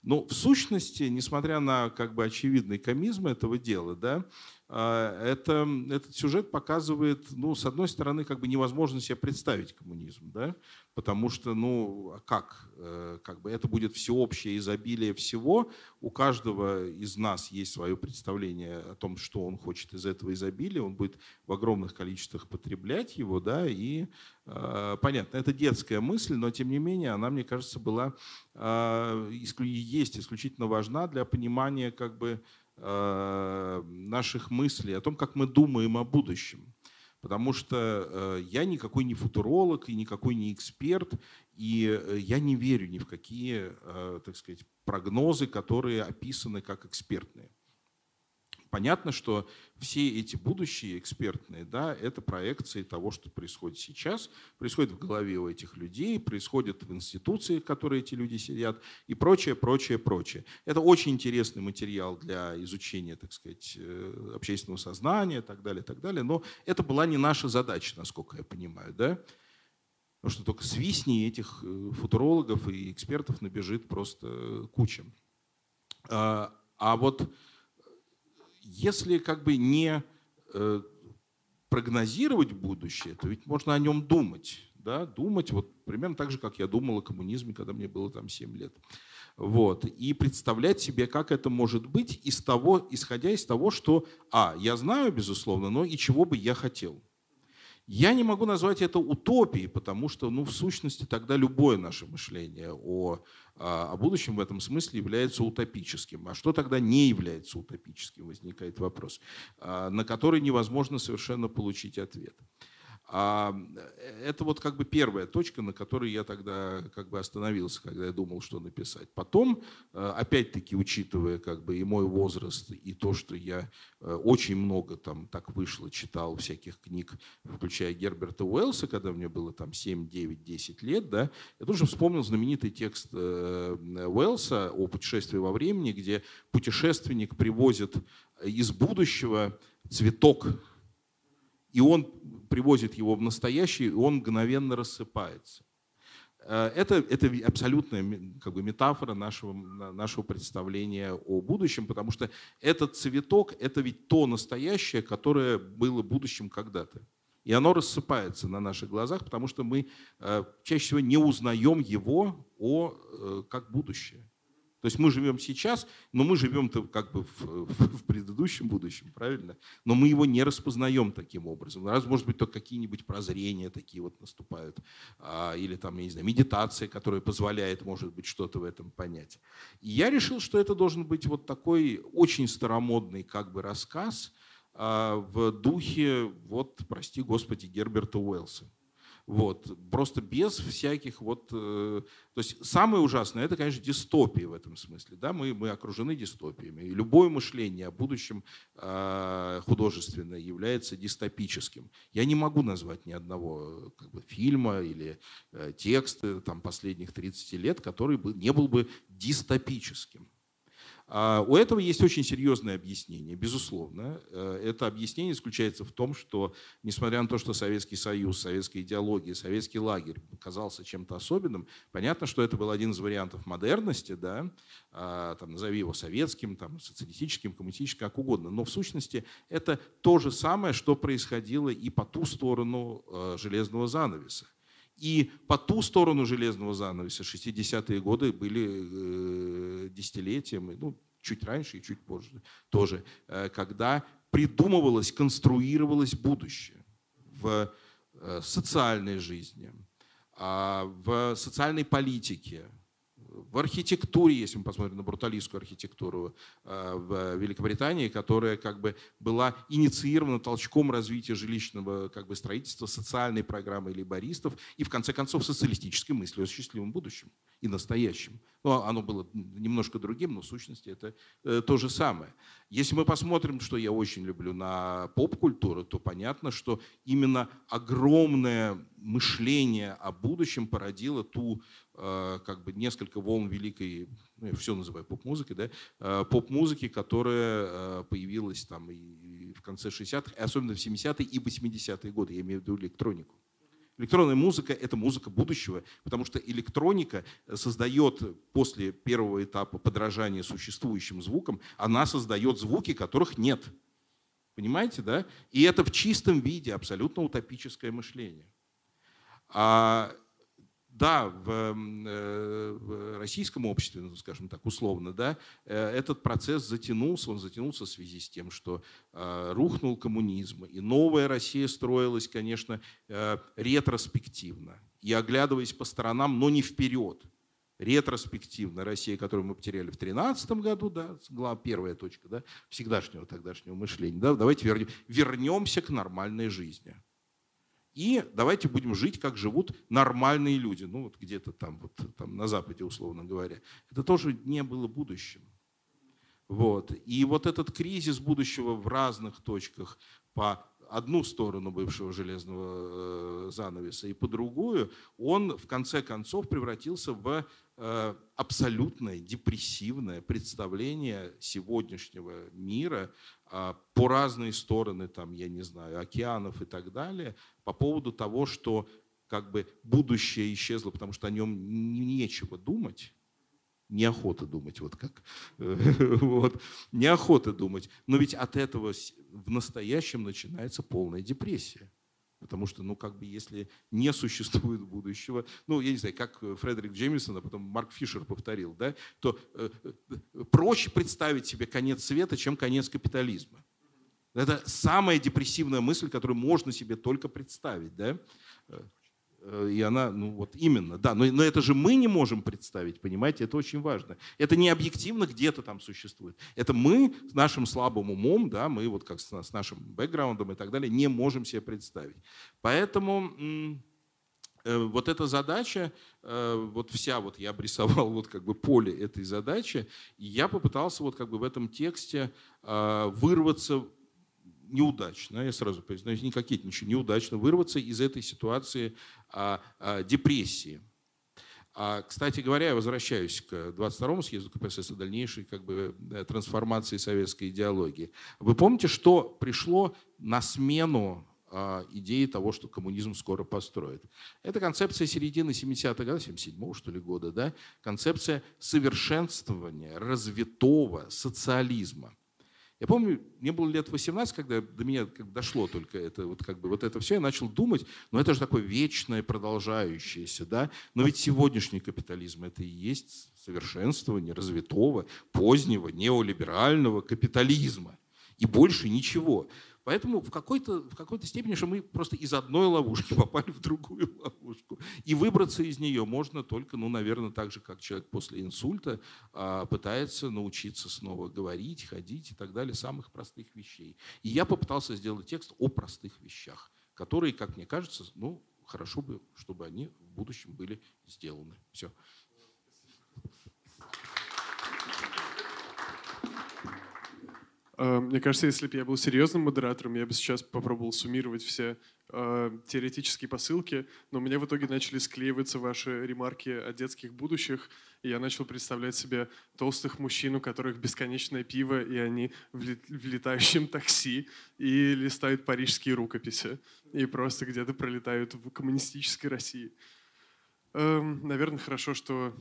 Но в сущности, несмотря на как бы очевидный комизм этого дела, да, а, это, этот сюжет показывает, ну, с одной стороны, как бы невозможно себе представить коммунизм, да, потому что, ну, а как, э, как бы это будет всеобщее изобилие всего, у каждого из нас есть свое представление о том, что он хочет из этого изобилия, он будет в огромных количествах потреблять его, да, и э, понятно, это детская мысль, но тем не менее она, мне кажется, была, есть исключительно важна для понимания, как бы, наших мыслей, о том, как мы думаем о будущем. Потому что э, я никакой не футуролог и никакой не эксперт, и э, я не верю ни в какие, так сказать, прогнозы, которые описаны как экспертные. Понятно, что все эти будущие экспертные, да, это проекции того, что происходит сейчас, происходит в голове у этих людей, происходит в институциях, в которые эти люди сидят и прочее, прочее, прочее. Это очень интересный материал для изучения, так сказать, э, общественного сознания и так далее, так далее. Но это была не наша задача, насколько я понимаю, да. Потому что только свистни этих э, футурологов и экспертов набежит просто куча. А, а вот если как бы не э, прогнозировать будущее, то ведь можно о нем думать. Да? Думать вот примерно так же, как я думал о коммунизме, когда мне было там 7 лет. Вот. И представлять себе, как это может быть, из того, исходя из того, что, а, я знаю, безусловно, но и чего бы я хотел. Я не могу назвать это утопией, потому что, ну, в сущности, тогда любое наше мышление о, а, о будущем в этом смысле является утопическим. А что тогда не является утопическим, возникает вопрос, а, на который невозможно совершенно получить ответ. А, это вот как бы первая точка, на которой я тогда как бы остановился, когда я думал, что написать. Потом, э, опять-таки, учитывая как бы и мой возраст, и то, что я э, очень много там так вышло, читал всяких книг, включая Герберта Уэллса, когда мне было там 7, 9, 10 лет, да, я тоже вспомнил знаменитый текст э, Уэллса о путешествии во времени, где путешественник привозит из будущего цветок и он привозит его в настоящий, и он мгновенно рассыпается. Э, это, это абсолютная как бы, метафора нашего, нашего представления о будущем, потому что этот цветок – это ведь то настоящее, которое было будущим когда-то. И оно рассыпается на наших глазах, потому что мы э, чаще всего не узнаем его о, э, как будущее. То есть мы живем сейчас, но мы живем-то как бы в, в, предыдущем будущем, правильно? Но мы его не распознаем таким образом. Раз, может быть, только какие-нибудь прозрения такие вот наступают. А, или там, я не знаю, медитация, которая позволяет, может быть, что-то в этом понять. И я решил, что это должен быть вот такой очень старомодный как бы рассказ а, в духе, вот, прости господи, Герберта Уэллса. Вот. Просто без всяких вот... Э, то есть самое ужасное, это, конечно, дистопия в этом смысле. Да? Мы, мы окружены дистопиями. И любое мышление о будущем э, художественное является дистопическим. Я не могу назвать ни одного как бы, фильма или э, текста там, последних 30 лет, который бы, не был бы дистопическим. А, у этого есть очень серьезное объяснение, безусловно. Э, это объяснение заключается в том, что, несмотря на то, что Советский Союз, советская идеология, советский лагерь казался чем-то особенным, понятно, что это был один из вариантов модерности, да, а, там, назови его советским, там, социалистическим, коммунистическим, как угодно. Но в сущности это то же самое, что происходило и по ту сторону э, железного занавеса. И по ту сторону железного занавеса 60-е годы были э, десятилетием, ну, чуть раньше и чуть позже тоже, э, когда придумывалось, конструировалось будущее в э, социальной жизни, а, в социальной политике, в архитектуре, если мы посмотрим на бруталистскую архитектуру э, в Великобритании, которая как бы была инициирована толчком развития жилищного как бы, строительства, социальной программой лейбористов и, в конце концов, социалистической мыслью о счастливом будущем и настоящем. Ну, оно было немножко другим, но в сущности это э, то же самое. Если мы посмотрим, что я очень люблю на поп-культуру, то понятно, что именно огромное мышление о будущем породило ту как бы несколько волн великой, ну, я все называю поп-музыкой, да, э, поп-музыки, которая э, появилась там и в конце 60-х, особенно в 70-е и 80-е годы, я имею в виду электронику. Электронная музыка – это музыка будущего, потому что электроника создает после первого этапа подражания существующим звукам, она создает звуки, которых нет. Понимаете, да? И это в чистом виде абсолютно утопическое мышление. А да, в, э, в российском обществе, ну, скажем так, условно, да, э, этот процесс затянулся, он затянулся в связи с тем, что э, рухнул коммунизм, и новая Россия строилась, конечно, ретроспективно, и оглядываясь по сторонам, но не вперед. Ретроспективно Россия, которую мы потеряли в 2013 году, да, первая точка, да, всегдашнего тогдашнего мышления, да, давайте вернем, вернемся к нормальной жизни. И давайте будем жить, как живут нормальные люди. Ну, вот где-то там, вот, там на Западе, условно говоря. Это тоже не было будущим. Вот. И вот этот кризис будущего в разных точках по одну сторону бывшего железного э, занавеса и по другую, он в конце концов превратился в э, абсолютное депрессивное представление сегодняшнего мира а, по разные стороны, там, я не знаю, океанов и так далее, по поводу того, что как бы будущее исчезло, потому что о нем нечего думать, неохота думать, вот как, вот, неохота думать. Но ведь от этого в настоящем начинается полная депрессия. Потому что, ну, как бы, если не существует будущего, ну, я не знаю, как Фредерик Джеймисон, а потом Марк Фишер повторил, да, то э, э, проще представить себе конец света, чем конец капитализма. Это самая депрессивная мысль, которую можно себе только представить, да. Э, и она, ну вот именно, да, но, но это же мы не можем представить, понимаете, это очень важно. Это не объективно где-то там существует. Это мы с нашим слабым умом, да, мы вот как с, с нашим бэкграундом и так далее не можем себе представить. Поэтому э, вот эта задача, э, вот вся, вот я обрисовал вот как бы поле этой задачи, и я попытался вот как бы в этом тексте вырваться неудачно, я сразу признаюсь, не кокетничаю, неудачно вырваться из этой ситуации а, а, депрессии. А, кстати говоря, я возвращаюсь к 22-му съезду КПСС и дальнейшей как бы, э, трансформации советской идеологии. Вы помните, что пришло на смену а, идеи того, что коммунизм скоро построит. Это концепция середины 70-х годов, 77-го что ли года, да? концепция совершенствования развитого социализма. Я помню, мне было лет 18, когда до меня как дошло только это, вот как бы вот это все, я начал думать, ну это же такое вечное, продолжающееся, да, но ведь сегодняшний капитализм это и есть совершенствование развитого, позднего, неолиберального капитализма. И больше ничего. Поэтому в какой-то, в какой-то степени, что мы просто из одной ловушки попали в другую ловушку. И выбраться из нее можно только, ну, наверное, так же, как человек после инсульта а, пытается научиться снова говорить, ходить и так далее, самых простых вещей. И я попытался сделать текст о простых вещах, которые, как мне кажется, ну, хорошо бы, чтобы они в будущем были сделаны. Все. Мне кажется, если бы я был серьезным модератором, я бы сейчас попробовал суммировать все э, теоретические посылки, но у меня в итоге начали склеиваться ваши ремарки о детских будущих, и я начал представлять себе толстых мужчин, у которых бесконечное пиво, и они в, летающем такси, и листают парижские рукописи, и просто где-то пролетают в коммунистической России. Э, наверное, хорошо, что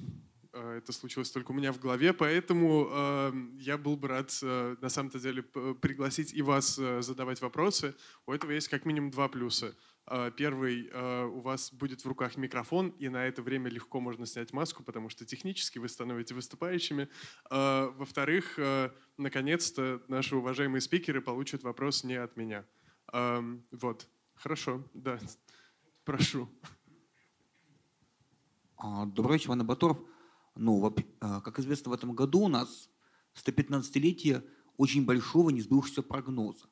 это случилось только у меня в голове, поэтому э, я был бы рад э, на самом-то деле пригласить и вас э, задавать вопросы. У этого есть как минимум два плюса. Э, первый, э, у вас будет в руках микрофон, и на это время легко можно снять маску, потому что технически вы становитесь выступающими. Э, во-вторых, э, наконец-то наши уважаемые спикеры получат вопрос не от меня. Э, вот, хорошо, да, прошу. А, добрый вечер, Иван Баторов. Ну, а, как известно, в этом году у нас 115-летие очень большого несбывшегося прогноза.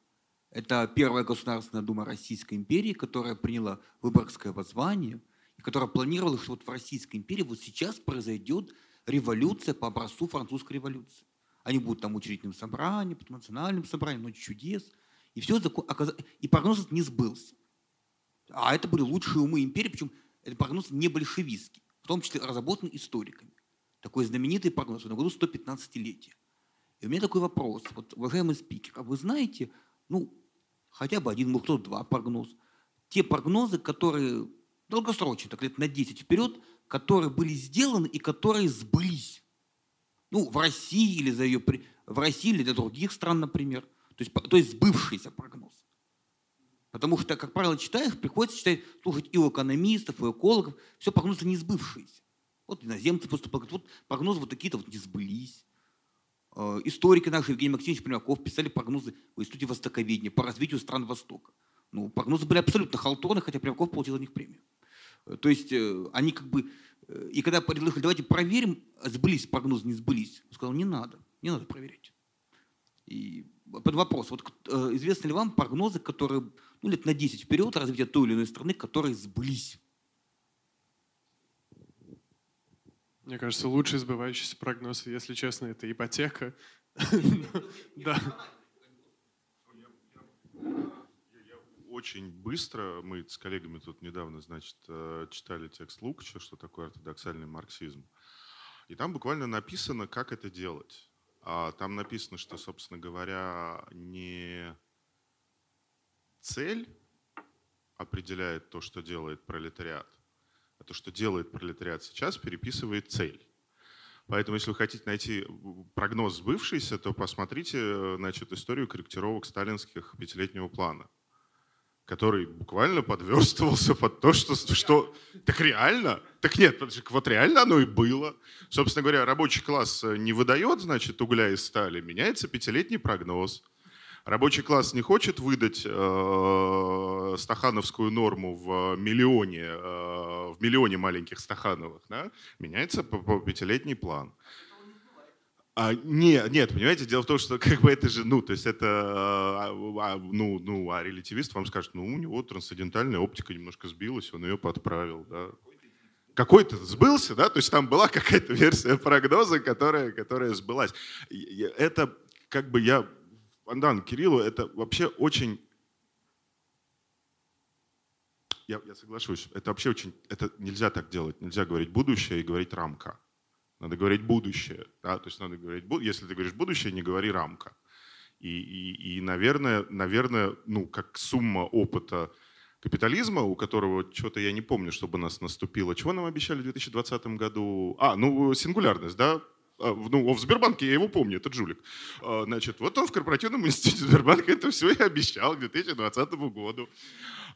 Это первая Государственная Дума Российской империи, которая приняла Выборгское воззвание, и которая планировала, что вот в Российской империи вот сейчас произойдет революция по образцу французской революции. Они будут там учредительным собранием, потом национальным собранием, ночь чудес. И все закон... И прогноз этот не сбылся. А это были лучшие умы империи, причем это прогноз не большевистский, в том числе разработан историками такой знаменитый прогноз на году 115-летия. И у меня такой вопрос. Вот, уважаемый спикер, а вы знаете, ну, хотя бы один, может, два прогноз, те прогнозы, которые долгосрочно, так лет на 10 вперед, которые были сделаны и которые сбылись. Ну, в России или за ее... В России или для других стран, например. То есть, то есть сбывшийся прогноз. Потому что, как правило, читаешь, приходится читать, слушать и у экономистов, и у экологов, все прогнозы не сбывшиеся. Вот иноземцы поступали, вот прогнозы вот такие-то вот не сбылись. Э, историки наши, Евгений Максимович Примаков, писали прогнозы в Институте Востоковедения по развитию стран Востока. Ну, прогнозы были абсолютно халтурны, хотя Примаков получил за них премию. Э, то есть э, они как бы... И когда предложили, давайте проверим, сбылись прогнозы, не сбылись, он сказал, не надо, не надо проверять. И под вопрос, вот известны ли вам прогнозы, которые ну, лет на 10 вперед развития той или иной страны, которые сбылись? Мне кажется, лучший сбывающийся прогноз, если честно, это ипотека. Да. Очень быстро, мы с коллегами тут недавно, значит, э, читали текст Лукача, что такое ортодоксальный марксизм. И там буквально написано, как это делать. А там написано, что, собственно говоря, не цель определяет то, что делает пролетариат, то, что делает пролетариат сейчас, переписывает цель. Поэтому, если вы хотите найти прогноз сбывшийся, то посмотрите значит, историю корректировок сталинских пятилетнего плана, который буквально подверстывался под то, что... что так реально? Так нет, вот реально оно и было. Собственно говоря, рабочий класс не выдает, значит, угля и стали, меняется пятилетний прогноз – Рабочий класс не хочет выдать э, стахановскую норму в миллионе э, в миллионе маленьких Стахановых, да, меняется пятилетний план. А, нет, нет, понимаете, дело в том, что как бы это же, ну, то есть это, а, а, ну, ну, а релятивист вам скажет, ну, у него трансцендентальная оптика немножко сбилась, он ее подправил, да. Какой-то сбылся, да, то есть там была какая-то версия прогноза, которая, которая сбылась. Это как бы я, Андан Кириллу, это вообще очень я, я соглашусь, это вообще очень, это нельзя так делать, нельзя говорить будущее и говорить рамка. Надо говорить будущее. Да? То есть надо говорить, если ты говоришь будущее, не говори рамка. И, и, и наверное, наверное, ну, как сумма опыта капитализма, у которого что-то я не помню, чтобы нас наступило. Чего нам обещали в 2020 году? А, ну, сингулярность, да? А, ну, в Сбербанке я его помню, это Джулик. А, значит, вот он в корпоративном институте Сбербанка это все и обещал к 2020 году.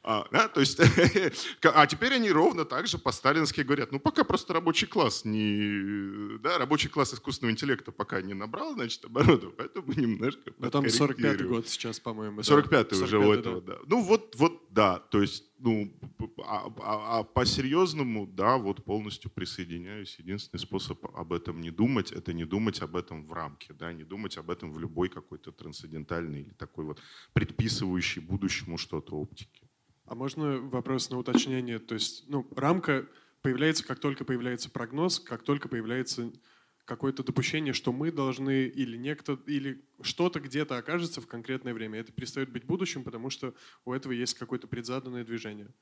А, да, то есть, а теперь они ровно так же по-сталински говорят, ну пока просто рабочий класс не, да, рабочий класс искусственного интеллекта пока не набрал, значит, оборудование, поэтому немножко Но там 45-й год сейчас, по-моему. 45-й да. уже у этого, да. да. Ну вот, вот, да, то есть, ну, а, а, а по-серьезному, да, вот полностью присоединяюсь. Единственный способ об этом не думать, это не думать об этом в рамке, да, не думать об этом в любой какой-то трансцендентальной или такой вот предписывающей будущему что-то оптике. А можно вопрос на уточнение? То есть, ну, рамка появляется, как только появляется прогноз, как только появляется какое-то допущение, что мы должны или некто, или что-то где-то окажется в конкретное время. Это перестает быть будущим, потому что у этого есть какое-то предзаданное движение.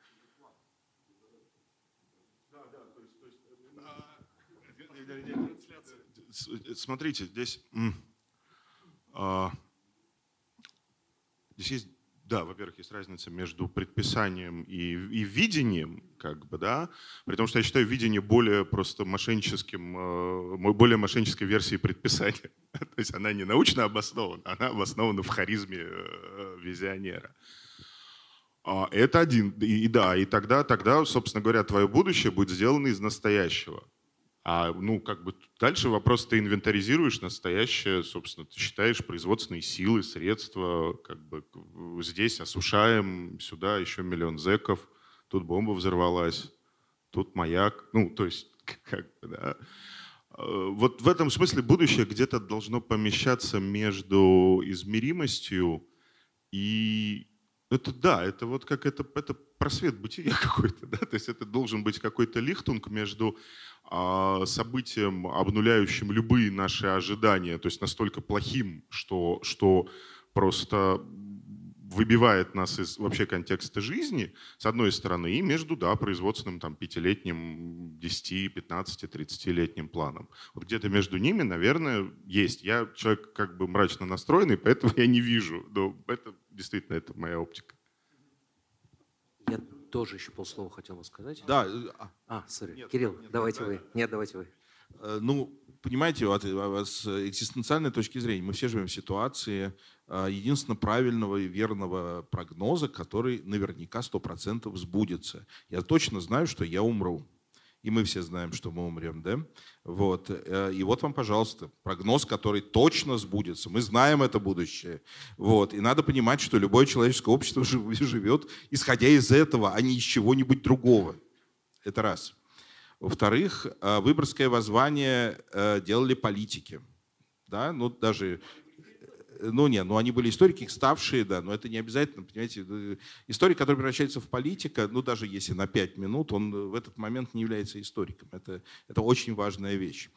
Смотрите, здесь, а, здесь есть да, во-первых, есть разница между предписанием и, и видением, как бы, да, при том, что я считаю видение более просто мошенническим, э, более мошеннической версией предписания. То есть она не научно обоснована, она обоснована в харизме э, визионера. А, это один, и, да, и тогда, тогда, собственно говоря, твое будущее будет сделано из настоящего. А ну, как бы дальше вопрос, ты инвентаризируешь настоящее, собственно, ты считаешь производственные силы, средства, как бы здесь осушаем, сюда еще миллион зеков, тут бомба взорвалась, тут маяк, ну, то есть, как бы, да. А, вот в этом смысле будущее где-то должно помещаться между измеримостью и это да, это вот как это, это просвет бытия какой-то, да, то есть это должен быть какой-то лихтунг между а, событием, обнуляющим любые наши ожидания, то есть настолько плохим, что, что просто выбивает нас из вообще контекста жизни, с одной стороны, и между, да, производственным там пятилетним, 10, 15, 30-летним планом. Вот где-то между ними, наверное, есть. Я человек как бы мрачно настроенный, поэтому я не вижу, но это действительно это моя оптика. Я тоже еще полслова хотел сказать. Да. Э, а, а сори. Нет, Кирилл, нет, давайте нет, вы. Нет, давайте вы. Э, ну, понимаете, вот, э, с экзистенциальной точки зрения, мы все живем в ситуации единственно правильного и верного прогноза, который наверняка 100% сбудется. Я точно знаю, что я умру и мы все знаем, что мы умрем, да? Вот. Э, и вот вам, пожалуйста, прогноз, который точно сбудется. Мы знаем это будущее. Вот. И надо понимать, что любое человеческое общество живет, исходя из этого, а не из чего-нибудь другого. Это раз. Во-вторых, э, выборское воззвание э, делали политики. Да? Ну, даже ну нет, ну они были историки, ставшие, да, но это не обязательно, понимаете, э, историк, который превращается в политика, ну даже если на пять минут, он в этот момент не является историком. Это, это очень важная вещь.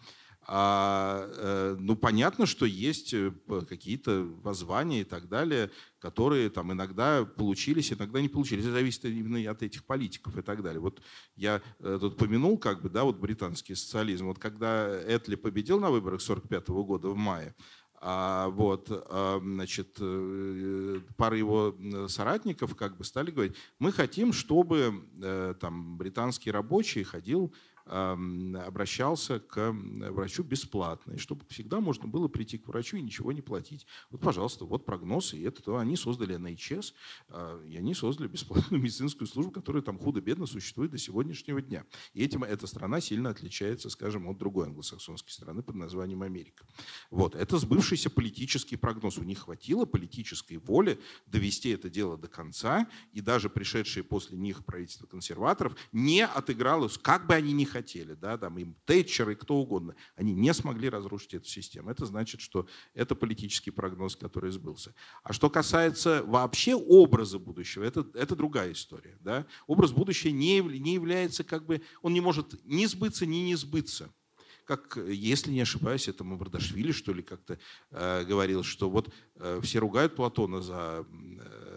А, э, ну, понятно, что есть э, какие-то воззвания и так далее, которые там иногда получились, иногда не получились. Это зависит именно от этих политиков и так далее. Вот я тут помянул, как бы, да, вот британский социализм. Вот когда Этли победил на выборах 45 года в мае, вот, а, значит, э, пара его соратников как бы стали говорить, мы хотим, чтобы э, там британский рабочий ходил обращался к врачу бесплатно, и чтобы всегда можно было прийти к врачу и ничего не платить. Вот, пожалуйста, вот прогноз, и это то. Они создали NHS, а, и они создали бесплатную медицинскую службу, которая там худо-бедно существует до сегодняшнего дня. И этим эта страна сильно отличается, скажем, от другой англосаксонской страны под названием Америка. Вот. Это сбывшийся политический прогноз. У них хватило политической воли довести это дело до конца, и даже пришедшие после них правительство консерваторов не отыграло, как бы они ни хотели, да, там им Тэтчер и кто угодно, они не смогли разрушить эту систему. Это значит, что это политический прогноз, который сбылся. А что касается вообще образа будущего, это, это другая история. Да? Образ будущего не, не является как бы, он не может ни сбыться, ни не сбыться как, если не ошибаюсь, это Маврдашвили, что ли, как-то э, говорил, что вот э, все ругают Платона за э,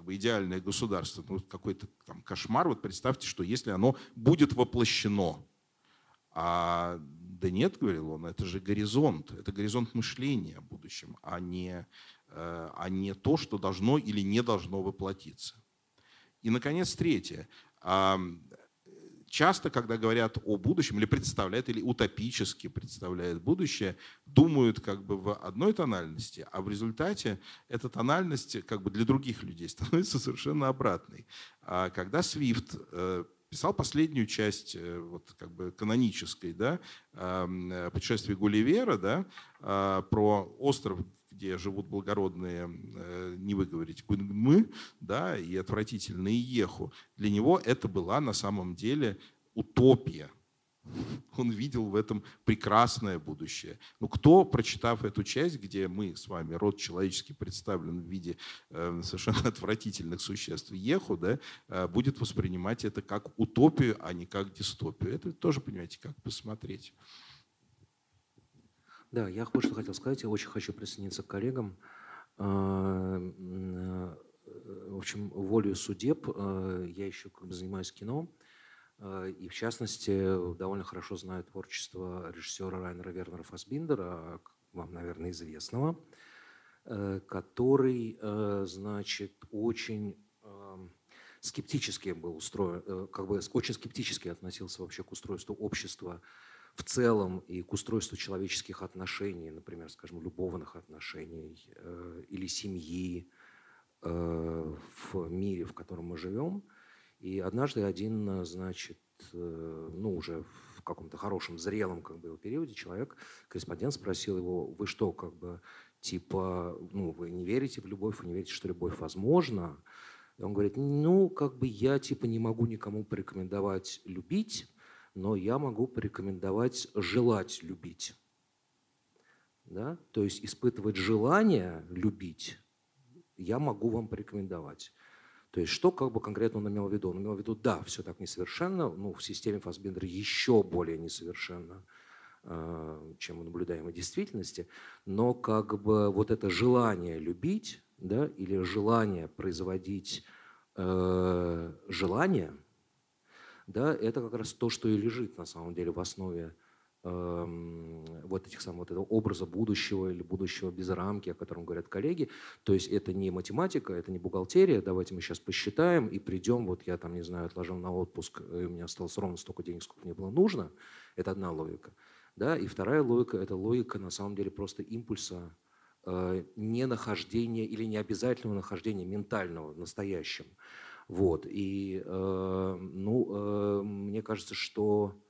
как бы идеальное государство, ну, какой-то там кошмар. Вот представьте, что если оно будет воплощено, а да нет, говорил он, это же горизонт, это горизонт мышления о будущем, а не, э, а не то, что должно или не должно воплотиться. И, наконец, третье часто, когда говорят о будущем или представляют, или утопически представляют будущее, думают как бы в одной тональности, а в результате эта тональность как бы для других людей становится совершенно обратной. А когда Свифт э, писал последнюю часть э, вот, как бы канонической да, э, путешествия Гулливера да, про остров где живут благородные, э, не выговорить, мы, да, и отвратительные еху, для него это была на самом деле утопия. Он видел в этом прекрасное будущее. Но кто, прочитав эту часть, где мы с вами, род человеческий, представлен в виде э, совершенно отвратительных существ, еху, да, э, будет воспринимать это как утопию, а не как дистопию. Это тоже, понимаете, как посмотреть. Да, я кое-что хотел сказать. Я очень хочу присоединиться к коллегам. А, э, в общем, волю судеб э, я еще как бы занимаюсь кино. Э, и в частности, довольно хорошо знаю творчество режиссера Райнера Вернера Фасбиндера, вам, наверное, известного, который, значит, очень скептически был устроен, как бы очень скептически относился вообще к устройству общества в целом и к устройству человеческих отношений, например, скажем, любовных отношений э, или семьи э, в мире, в котором мы живем. И однажды один, значит, э, ну уже в каком-то хорошем, зрелом как бы его периоде человек, корреспондент спросил его, вы что, как бы, типа, ну, вы не верите в любовь, вы не верите, что любовь возможна? И он говорит, ну, как бы я, типа, не могу никому порекомендовать любить, но я могу порекомендовать желать любить. Да? То есть испытывать желание любить я могу вам порекомендовать. То есть что как бы конкретно он имел в виду? Он имел в виду, да, все так несовершенно, ну, в системе Фасбендера еще более несовершенно, э, чем в действительности, но как бы вот это желание любить, да, или желание производить э, желание – да, это как раз то, что и лежит на самом деле в основе э, вот этих самых вот этого образа будущего или будущего без рамки, о котором говорят коллеги. То есть это не математика, это не бухгалтерия. Давайте мы сейчас посчитаем и придем. Вот я там, не знаю, отложил на отпуск, и у меня осталось ровно столько денег, сколько мне было нужно. Это одна логика. Да? И вторая логика – это логика на самом деле просто импульса э, не нахождения или не обязательного нахождения ментального в настоящем. Вот. И, э, ну, э, мне кажется, что,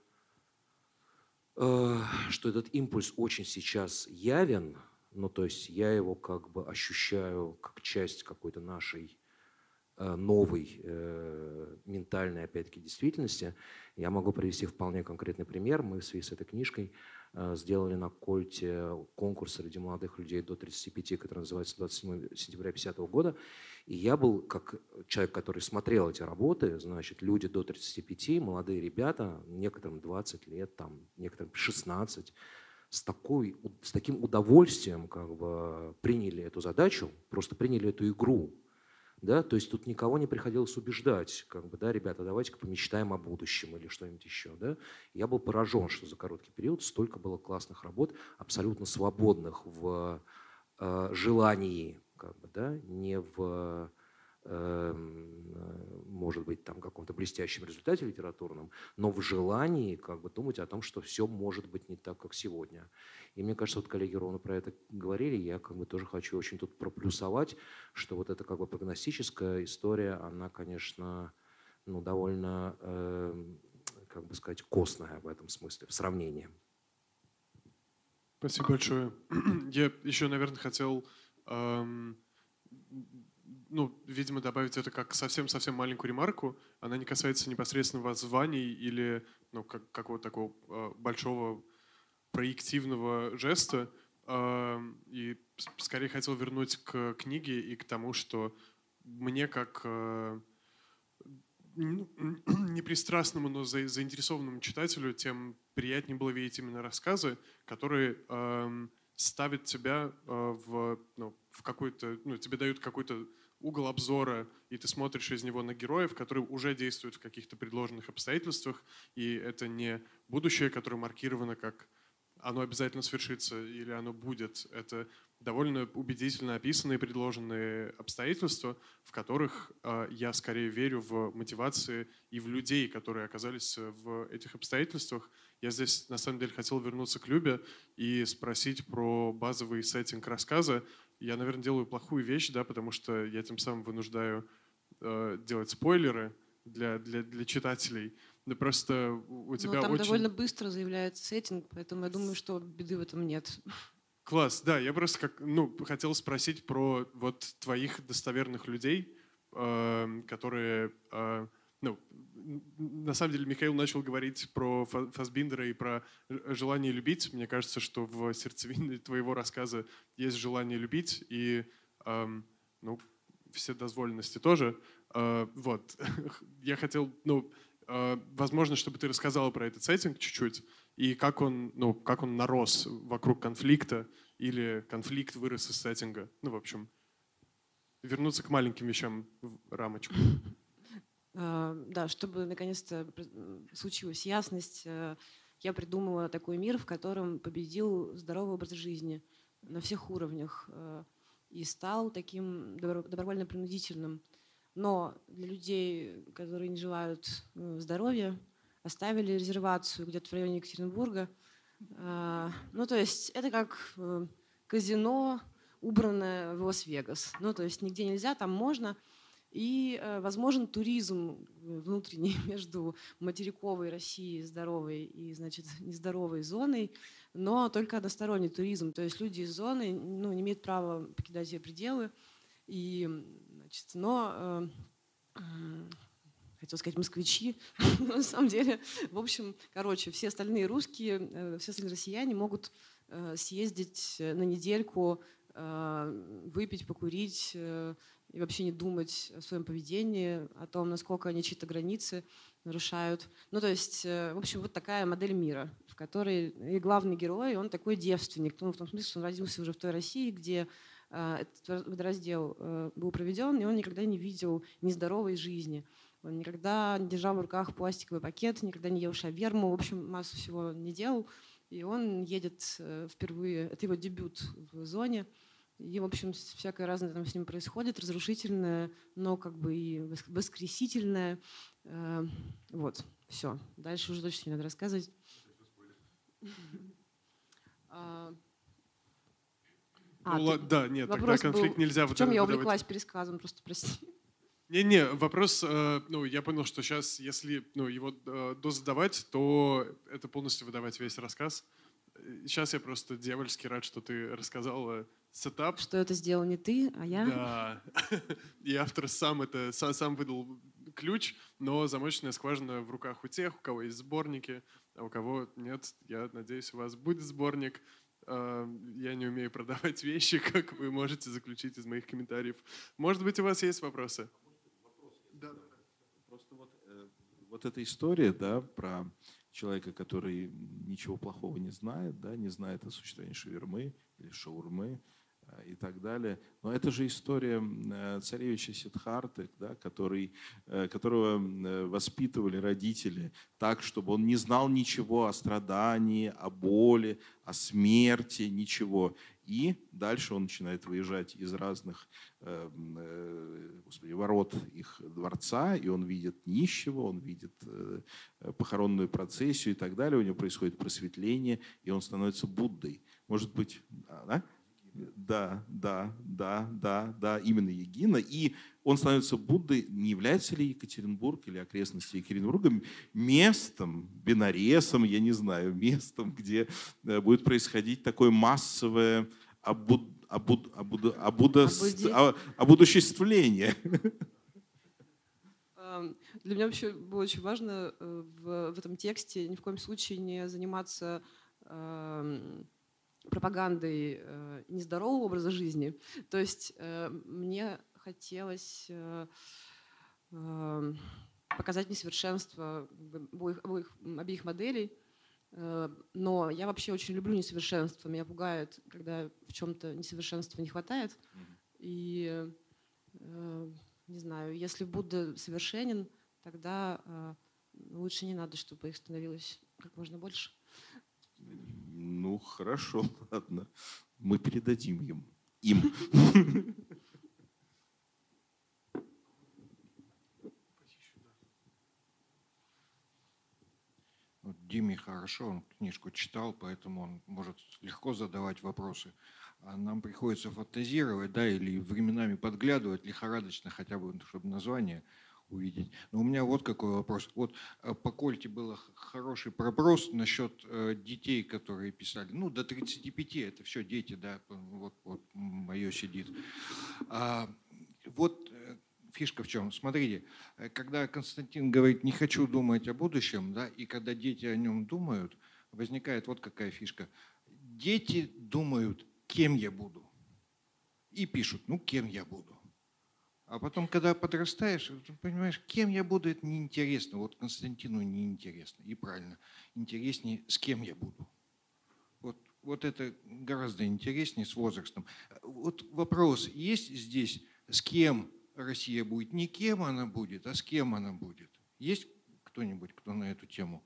э, что этот импульс очень сейчас явен, ну, то есть я его как бы ощущаю как часть какой-то нашей новой э, ментальной, опять-таки, действительности. Я могу привести вполне конкретный пример. Мы в связи с этой книжкой Э, сделали на Кольте конкурс среди молодых людей до 35, который называется 27 сентября 50 года. И я был, как человек, который смотрел эти работы, значит, люди до 35, молодые ребята, некоторым 20 лет, там, некоторым 16, с, такой, с таким удовольствием как бы приняли эту задачу, просто приняли эту игру. Да? То есть тут никого не приходилось убеждать, как бы, да, ребята, давайте-ка помечтаем о будущем или что-нибудь еще. Да? Я был поражен, что за короткий период столько было классных работ, абсолютно свободных в э, желании, как бы, да, не в может быть, там каком-то блестящем результате литературном, но в желании как бы думать о том, что все может быть не так, как сегодня. И мне кажется, вот коллеги ровно про это говорили, я как бы тоже хочу очень тут проплюсовать, что вот эта как бы прогностическая история, она, конечно, ну, довольно, э, как бы сказать, костная в этом смысле, в сравнении. Спасибо большое. Я еще, наверное, хотел, эм, ну, видимо, добавить это как совсем-совсем маленькую ремарку. Она не касается непосредственно воззваний или ну, как, какого-то такого э, большого проективного жеста. Э, и скорее хотел вернуть к книге и к тому, что мне как э, непристрастному, но заинтересованному читателю, тем приятнее было видеть именно рассказы, которые э, ставят тебя э, в, ну, в какой-то, ну, тебе дают какой-то угол обзора, и ты смотришь из него на героев, которые уже действуют в каких-то предложенных обстоятельствах, и это не будущее, которое маркировано как оно обязательно свершится или оно будет. Это довольно убедительно описанные предложенные обстоятельства, в которых э, я скорее верю в мотивации и в людей, которые оказались в этих обстоятельствах. Я здесь на самом деле хотел вернуться к Любе и спросить про базовый сеттинг рассказа. Я, наверное, делаю плохую вещь, да, потому что я тем самым вынуждаю э, делать спойлеры для, для, для читателей. Да просто у тебя Но там очень... довольно быстро заявляется сеттинг, поэтому я думаю, что беды в этом нет. Класс, да, я просто как, ну, хотел спросить про вот твоих достоверных людей, э, которые, э, ну, на самом деле Михаил начал говорить про Фасбиндера и про желание любить. Мне кажется, что в сердцевине твоего рассказа есть желание любить и, э, ну, все дозволенности тоже. Э, вот, я хотел, ну, а, возможно, чтобы ты рассказала про этот сеттинг чуть-чуть и как он, ну, как он нарос вокруг конфликта или конфликт вырос из сеттинга. Ну, в общем, вернуться к маленьким вещам в рамочку. А, да, чтобы наконец-то случилась ясность, э, я придумала такой мир, в котором победил здоровый образ жизни на всех уровнях э, и стал таким добровольно-принудительным. Но для людей, которые не желают э, здоровья, оставили резервацию где-то в районе Екатеринбурга. Ну, то есть это как э, казино, убранное в Лас-Вегас. Ну, то есть нигде нельзя, там можно. И э, возможен туризм внутренний между материковой Россией здоровой и, значит, нездоровой зоной, но только односторонний туризм. То есть люди из зоны ну, не имеют права покидать ее пределы. И Значит, но э, хотел сказать москвичи, на самом деле, в общем, короче, все остальные русские, э, все остальные россияне могут э, съездить на недельку, э, выпить, покурить э, и вообще не думать о своем поведении, о том, насколько они чьи-то границы нарушают. Ну, то есть, э, в общем, вот такая модель мира, в которой и главный герой, он такой девственник, ну, в том смысле, что он родился уже в той России, где а, этот водораздел э, был проведен, и он никогда не видел нездоровой жизни. Он никогда не держал в руках пластиковый пакет, никогда не ел шаверму, в общем, массу всего не делал. И он едет э, впервые, это его дебют в зоне, и, в общем, всякое разное там с ним происходит, разрушительное, но как бы и воскресительное. Э, вот, все. Дальше уже точно не надо рассказывать. А, ну, ты... Да, нет, тогда конфликт был... нельзя В чем я увлеклась пересказом, просто прости. Не-не, вопрос, э, ну, я понял, что сейчас, если ну, его э, дозадавать, то это полностью выдавать весь рассказ. Сейчас я просто дьявольски рад, что ты рассказала сетап. Что это сделал не ты, а я. Да. И автор сам это сам, сам выдал ключ, но замочная скважина в руках у тех, у кого есть сборники, а у кого нет. Я надеюсь, у вас будет сборник я не умею продавать вещи, как вы можете заключить из моих комментариев. Может быть, у вас есть вопросы? Да, да. Просто вот, э, вот эта история, да, про человека, который ничего плохого не знает, да, не знает о существовании шавермы или шаурмы, Э, и так далее. Но это же история э, царевича Сидхарты, да, который, э, которого воспитывали родители так, чтобы он не знал ничего о страдании, о боли, о смерти, ничего. И дальше он начинает выезжать из разных э, э, господи, ворот их дворца, и он видит нищего, он видит э, похоронную процессию и так далее. У него происходит просветление, и он становится Буддой. Может быть, да? Да, да, да, да, да, именно Егина. И он становится Буддой. Не является ли Екатеринбург или окрестности Екатеринбурга местом, бинаресом, я не знаю, местом, где будет происходить такое массовое обуд, обуд, обуд, обуда, обудуществление? Эм, для меня вообще было очень важно э, в, в этом тексте ни в коем случае не заниматься эм, пропагандой э, нездорового образа жизни. То есть э, мне хотелось э, э, показать несовершенство обоих, обоих, обеих моделей, но я вообще очень люблю несовершенство. Меня пугает, когда в чем-то несовершенства не хватает. И э, не знаю, если Будда совершенен, тогда э, лучше не надо, чтобы их становилось как можно больше. Ну, хорошо, ладно. Мы передадим им. Им. Диме хорошо, он книжку читал, поэтому он может легко задавать вопросы. А нам приходится фантазировать, да, или временами подглядывать лихорадочно, хотя бы, чтобы название увидеть. Но у меня вот какой вопрос. Вот э, по Кольте был хороший проброс насчет э, детей, которые писали. Ну, до 35 это все дети, да, вот, вот мое сидит. А, вот э, фишка в чем? Смотрите, когда Константин говорит, не хочу думать о будущем, да, и когда дети о нем думают, возникает вот какая фишка. Дети думают, кем я буду. И пишут, ну, кем я буду. А потом, когда подрастаешь, понимаешь, кем я буду, это неинтересно. Вот Константину неинтересно. И правильно. Интереснее, с кем я буду. Вот, вот это гораздо интереснее с возрастом. Вот вопрос, есть здесь, с кем Россия будет? Не кем она будет, а с кем она будет? Есть кто-нибудь, кто на эту тему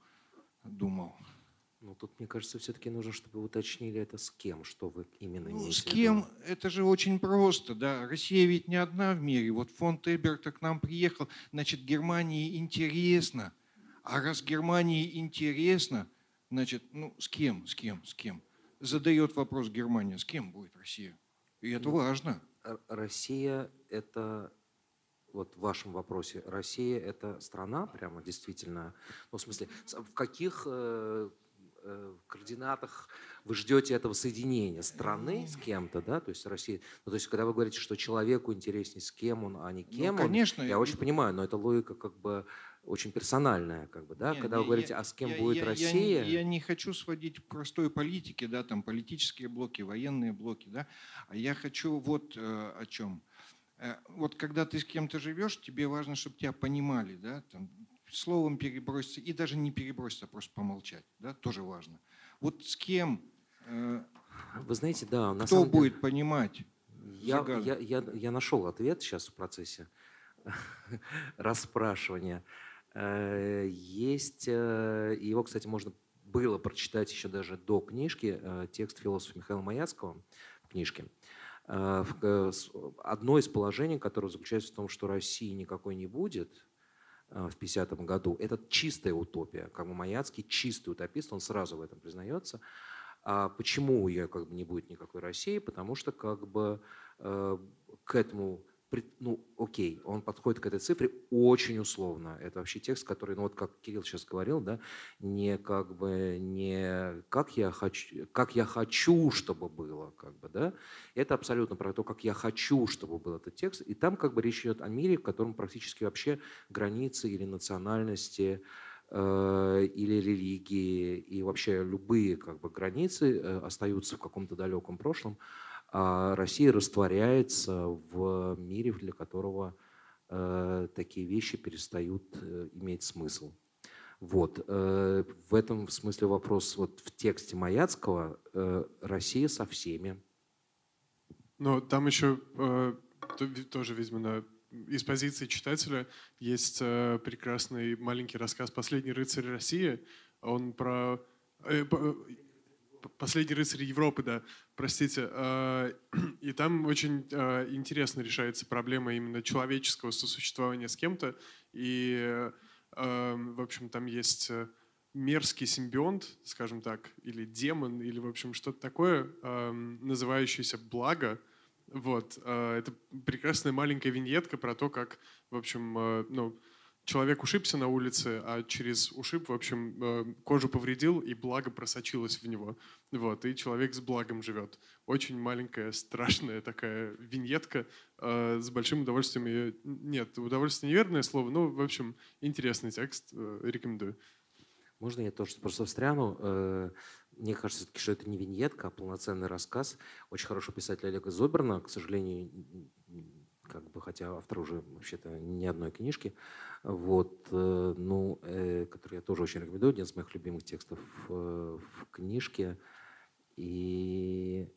думал? Ну, тут, мне кажется, все-таки нужно, чтобы вы уточнили это с кем, что вы именно ну, имеете С кем? Это же очень просто, да. Россия ведь не одна в мире. Вот фонд Эберта к нам приехал, значит, Германии интересно. А раз Германии интересно, значит, ну, с кем, с кем, с кем? Задает вопрос Германия, с кем будет Россия? И это ну, важно. Россия – это вот в вашем вопросе, Россия – это страна прямо действительно, ну, в смысле, в каких э, Э, координатах вы ждете этого соединения? Страны с кем-то, да, то есть Россия, ну, то есть когда вы говорите, что человеку интереснее с кем он, а не ну, кем ну, конечно, он, я очень понимаю, но это логика как бы очень персональная, как бы, да, не, когда не, вы говорите, я, а с кем я, будет я, Россия? Я, я не хочу сводить к простой политике, да, там политические блоки, военные блоки, да, а я хочу вот э, о чем. Э, вот когда ты с кем-то живешь, тебе важно, чтобы тебя понимали, да, там, словом переброситься, и даже не переброситься, а просто помолчать, да, тоже важно. Вот с кем, э, Вы знаете, да, на кто самом будет деле, понимать я, я, я, я нашел ответ сейчас в процессе расспрашивания. Э, есть, э, его, кстати, можно было прочитать еще даже до книжки, текст философа Михаила Маяцкого в книжке. Одно из положений, которое заключается в том, что России никакой не будет, Э, в 50 году. Это чистая утопия. Как бы Маяцкий чистый утопист, он сразу в этом признается. А почему я как бы не будет никакой России? Потому что как бы э, к этому ну, окей, он подходит к этой цифре очень условно. Это вообще текст, который, ну вот как Кирилл сейчас говорил, да, не как бы не как я хочу, как я хочу, чтобы было, как бы, да. Это абсолютно про то, как я хочу, чтобы был этот текст. И там как бы речь идет о мире, в котором практически вообще границы или национальности э, или религии и вообще любые как бы границы э, остаются в каком-то далеком прошлом а Россия растворяется в мире, для которого э, такие вещи перестают э, иметь смысл. Вот. Э, в этом смысле вопрос вот в тексте Маяцкого «Россия со всеми». Но там еще тоже, видимо, из позиции читателя есть прекрасный маленький рассказ «Последний рыцарь России». Он про «Последний рыцарь Европы», да, Простите. э, И там очень э, интересно решается проблема именно человеческого сосуществования с кем-то. И, э, в общем, там есть э, мерзкий симбионт, скажем так, или демон, или, в общем, что-то такое, называющееся благо. Вот. Это прекрасная маленькая виньетка про то, как, в общем, ну, человек ушибся на улице, а через ушиб, в общем, э, кожу повредил, и благо просочилось в него. Вот, и человек с благом живет. Очень маленькая, страшная такая виньетка. э, С большим удовольствием ее... Нет, удовольствие неверное слово, но, в общем, интересный текст. э, Рекомендую. Можно я тоже просто встряну? Мне кажется, что это не виньетка, а полноценный рассказ. Очень хороший писатель Олега Зоберна, к сожалению, как бы, хотя автор уже вообще-то ни одной книжки, вот, э, ну, э, который я тоже очень рекомендую, один из моих любимых текстов э, в книжке, и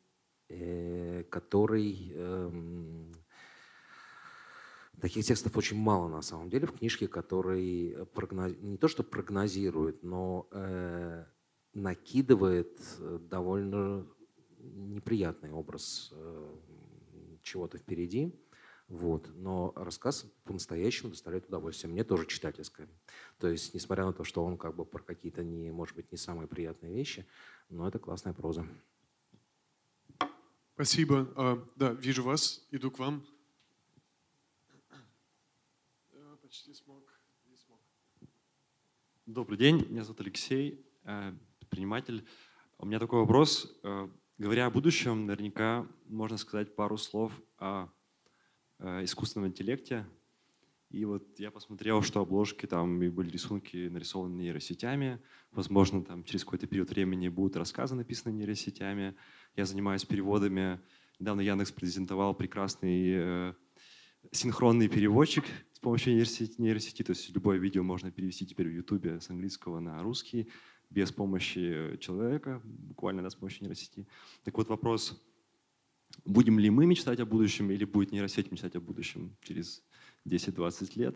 э, который эм, Таких текстов очень мало на самом деле в книжке, который прогноз- не то что прогнозирует, но э, накидывает э, довольно неприятный образ э, чего-то впереди. Вот. Но рассказ по-настоящему доставляет удовольствие. Мне тоже читательское. То есть, несмотря на то, что он как бы про какие-то, не, может быть, не самые приятные вещи, но это классная проза. Спасибо. А, Да, вижу вас, иду к вам. Почти смог. Не смог. Добрый день, меня зовут Алексей, э, предприниматель. У меня такой вопрос. Э, Говоря о будущем, наверняка можно сказать пару слов о искусственном интеллекте. И вот я посмотрел, что обложки там и были рисунки нарисованы нейросетями. Возможно, там через какой-то период времени будут рассказы написаны нейросетями. Я занимаюсь переводами. Недавно Яндекс презентовал прекрасный э, синхронный переводчик с помощью нейросети, нейросети. То есть любое видео можно перевести теперь в Ютубе с английского на русский без помощи человека, буквально да, с помощью нейросети. Так вот вопрос, будем ли мы мечтать о будущем или будет нейросеть мечтать о будущем через 10-20 лет?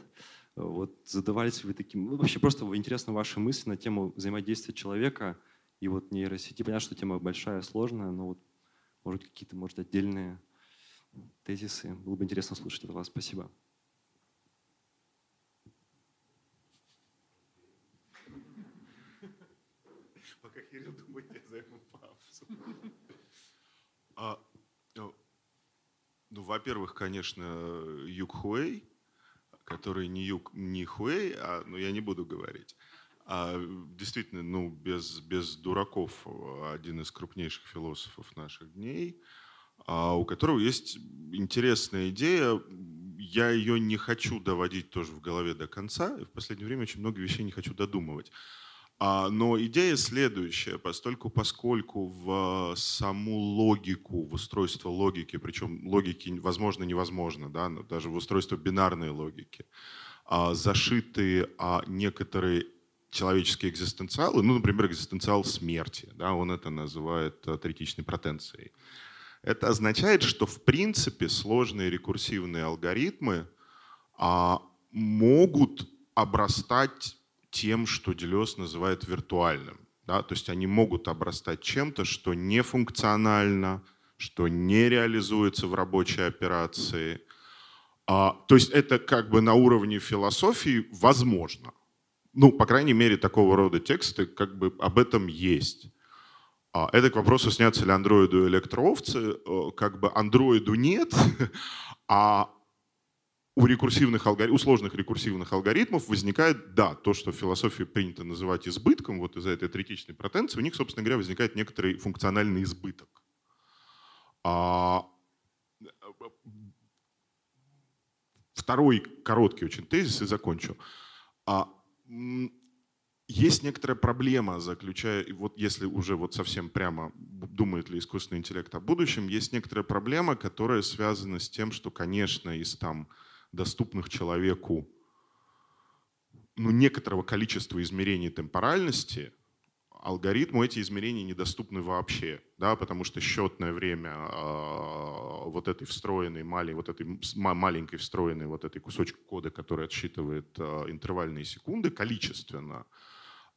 Вот задавались вы таким... Ну, вообще просто интересны ваши мысли на тему взаимодействия человека и вот нейросети. Понятно, что тема большая, сложная, но вот может какие-то, может, отдельные тезисы. Было бы интересно слушать от вас. Спасибо. Пока Кирилл думает, я займу паузу. А, ну, во-первых, конечно, Юг Хуэй, который не Юг, не Хуэй, а, ну, я не буду говорить. А, действительно, ну, без, без дураков, один из крупнейших философов наших дней, а, у которого есть интересная идея. Я ее не хочу доводить тоже в голове до конца. И в последнее время очень много вещей не хочу додумывать. А, Но идея следующая, постольку, поскольку в саму логику, в устройство логики, причем логики, возможно, невозможно, да, даже в устройство бинарной логики, а, зашиты а, некоторые человеческие экзистенциалы, ну, например, экзистенциал смерти, да, он это называет а, третичной протенцией. Это означает, что в принципе сложные рекурсивные алгоритмы а, могут обрастать тем, что Делес называет виртуальным. Да? То есть они могут обрастать чем-то, что не функционально, что не реализуется в рабочей операции. А, то есть это как бы на уровне философии возможно. Ну, по крайней мере, такого рода тексты как бы об этом есть. А, Это к вопросу, снятся ли андроиду электроовцы. Э, Как бы андроиду нет, а у рекурсивных алгори- у сложных рекурсивных алгоритмов возникает, да, то, что в философии принято называть избытком, вот из-за этой третичной протенции, у них, собственно говоря, возникает некоторый функциональный избыток. А, Второй короткий очень тезис и закончу. А, есть некоторая проблема, заключая, вот если уже вот совсем прямо думает ли искусственный интеллект о будущем, есть некоторая проблема, которая связана с тем, что, конечно, из там доступных человеку ну, некоторого количества измерений темпоральности, алгоритму эти измерения недоступны вообще, да, потому что счетное время э, вот этой встроенной маленькой, вот этой маленькой встроенной вот этой кусочек кода, который отсчитывает э, интервальные секунды, количественно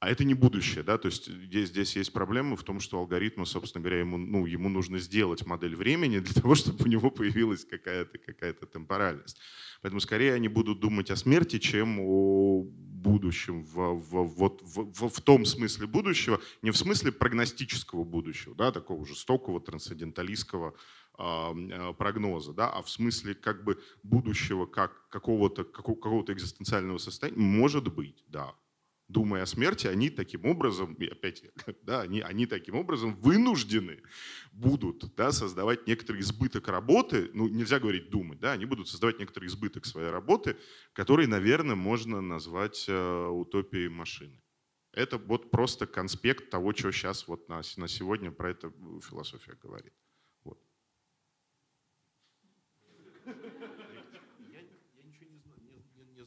А это не будущее, да, то есть здесь, здесь есть проблема в том, что алгоритму, собственно говоря, ему, ну, ему нужно сделать модель времени для того, чтобы у него появилась какая-то какая темпоральность. Поэтому скорее они будут думать о смерти, чем о будущем, в, в, вот, в, в, в том смысле будущего, не в смысле прогностического будущего, да, такого жестокого, трансценденталистского э, прогноза, да, а в смысле как бы будущего как какого-то какого, какого-то экзистенциального состояния, может быть, да, думая о смерти, они таким образом, и опять, да, они, они таким образом вынуждены будут да, создавать некоторый избыток работы, ну нельзя говорить думать, да, они будут создавать некоторый избыток своей работы, который, наверное, можно назвать э, утопией машины. Это вот просто конспект того, что сейчас вот на, на сегодня про это философия говорит.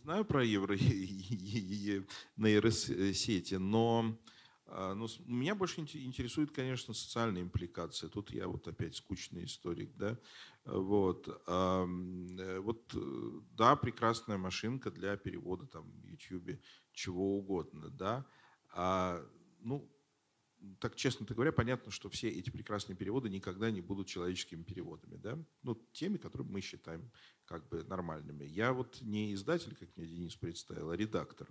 Знаю про евро нейросети, но а, ну, меня больше интересует, конечно, социальная импликация. Тут я вот опять скучный историк, да. Вот, э, вот да, прекрасная машинка для перевода там в YouTube чего угодно, да. А, ну, так честно говоря, понятно, что все эти прекрасные переводы никогда не будут человеческими переводами, да? Ну, теми, которые мы считаем как бы нормальными. Я вот не издатель, как мне Денис представил, а редактор.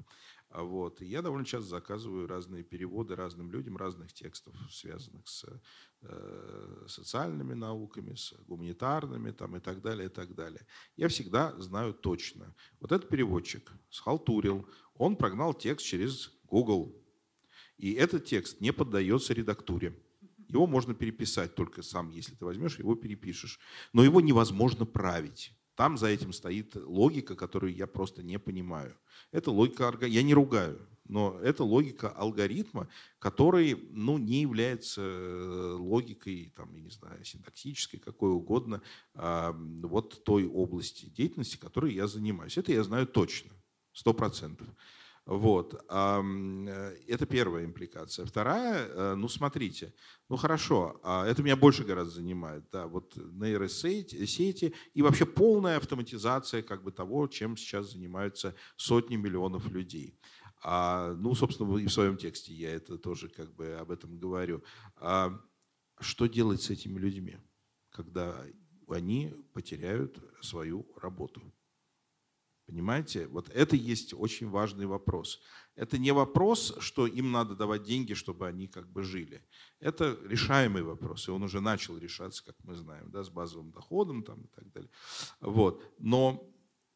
А вот. И я довольно часто заказываю разные переводы разным людям разных текстов, связанных с э, социальными науками, с гуманитарными там, и так далее, и так далее. Я всегда знаю точно. Вот этот переводчик схалтурил, он прогнал текст через Google. И этот текст не поддается редактуре. Его можно переписать только сам, если ты возьмешь, его перепишешь. Но его невозможно править. Там за этим стоит логика, которую я просто не понимаю. Это логика, я не ругаю, но это логика алгоритма, который ну, не является э, логикой, там, я не знаю, синтаксической, какой угодно, вот той области деятельности, которой я занимаюсь. Это я знаю точно, сто процентов. Вот. Э, это первая импликация. Вторая, э, ну смотрите, ну хорошо, а это меня больше гораздо занимает. Да, вот нейросети сети и вообще полная автоматизация как бы того, чем сейчас занимаются сотни миллионов людей. А, ну, собственно, и в своем тексте я это тоже как бы об этом говорю. А, что делать с этими людьми, когда они потеряют свою работу? Понимаете? Вот это есть очень важный вопрос. Это не вопрос, что им надо давать деньги, чтобы они как бы жили. Это решаемый вопрос, и он уже начал решаться, как мы знаем, да, с базовым доходом там, и так далее. Вот. Но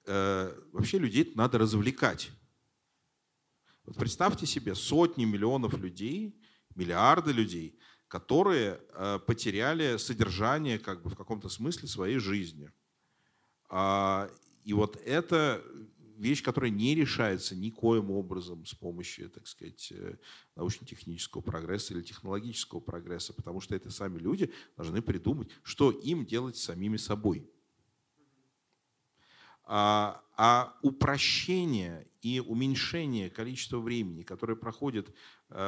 э, вообще людей надо развлекать. Вот представьте себе сотни миллионов людей, миллиарды людей, которые э, потеряли содержание как бы в каком-то смысле своей жизни. А, и вот это вещь, которая не решается никоим образом с помощью, так сказать, э, научно-технического прогресса или технологического прогресса, потому что это сами люди должны придумать, что им делать с самими собой. А, а упрощение и уменьшение количества времени, которое проходит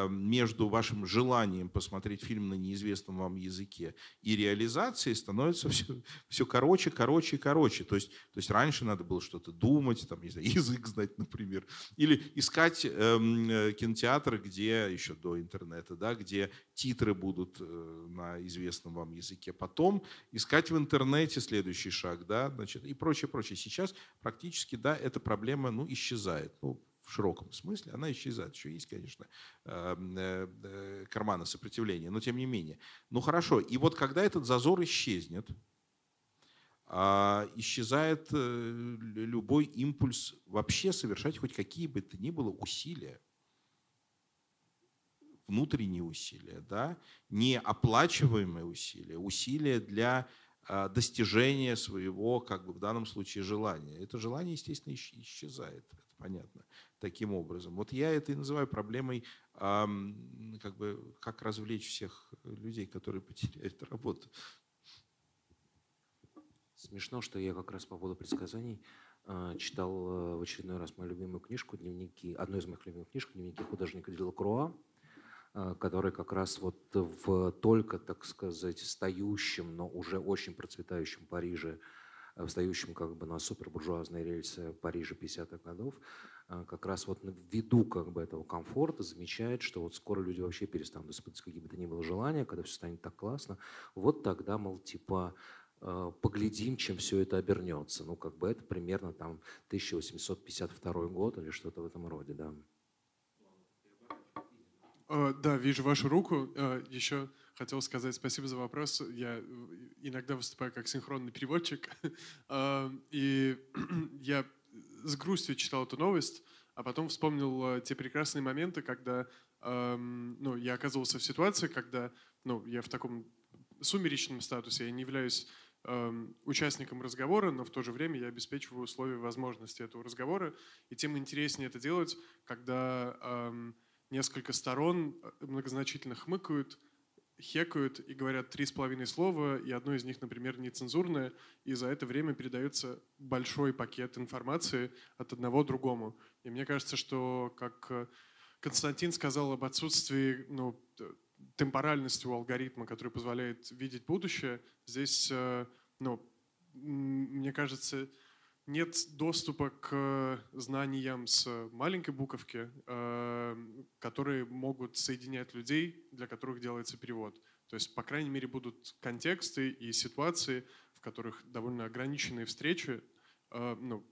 между вашим желанием посмотреть фильм на неизвестном вам языке и реализацией становится все, все короче, короче, короче. То есть, то есть раньше надо было что-то думать, там, не знаю, язык знать, например, или искать эм, э, кинотеатры, где еще до интернета, да, где титры будут э, на известном вам языке. Потом искать в интернете следующий шаг, да, значит, и прочее, прочее. Сейчас практически, да, эта проблема, ну, исчезает. Ну, широком смысле, она исчезает. Еще есть, конечно, эм, э, э, карманы сопротивления, но тем не менее. Ну хорошо, и вот когда этот зазор исчезнет, а, исчезает э, любой импульс вообще совершать хоть какие бы то ни было усилия, внутренние усилия, да, неоплачиваемые усилия, усилия для а, достижения своего, как бы в данном случае, желания. Это желание, естественно, исчезает, это понятно таким образом. Вот я это и называю проблемой, как бы, как развлечь всех людей, которые потеряют работу. Смешно, что я как раз по поводу предсказаний а, читал э, в очередной раз мою любимую книжку, дневники, одну из моих любимых книжек, дневники художника Делакруа, а, который как раз вот в только, так сказать, стоящем, но уже очень процветающем Париже встающем как бы на супербуржуазные рельсы Парижа 50-х годов, а, как раз вот ввиду как бы этого комфорта замечает, что вот скоро люди вообще перестанут испытывать какие бы то ни было желания, когда все станет так классно, вот тогда, мол, типа, а, поглядим, чем все это обернется. Ну, как бы это примерно там 1852 год или что-то в этом роде, да. Да, вижу вашу руку. Еще хотел сказать спасибо за вопрос. Я иногда выступаю как синхронный переводчик. И я с грустью читал эту новость, а потом вспомнил э, те прекрасные моменты, когда ну, я оказывался в ситуации, когда ну, я в таком сумеречном статусе, я не являюсь участником разговора, но в то же время я обеспечиваю условия возможности этого разговора. И тем интереснее это делать, когда эм, несколько сторон э, многозначительно хмыкают, хекают и говорят три с половиной слова, и одно из них, например, нецензурное, и за это время передается большой пакет информации от одного другому. И мне кажется, что, как э, Константин сказал об отсутствии ну, темпоральности у алгоритма, который позволяет видеть будущее, здесь, э, ну, мне кажется, нет доступа к знаниям с маленькой буковки, э, которые могут соединять людей, для которых делается перевод. То есть, по крайней мере, будут контексты и ситуации, в которых довольно ограниченные встречи, э, ну,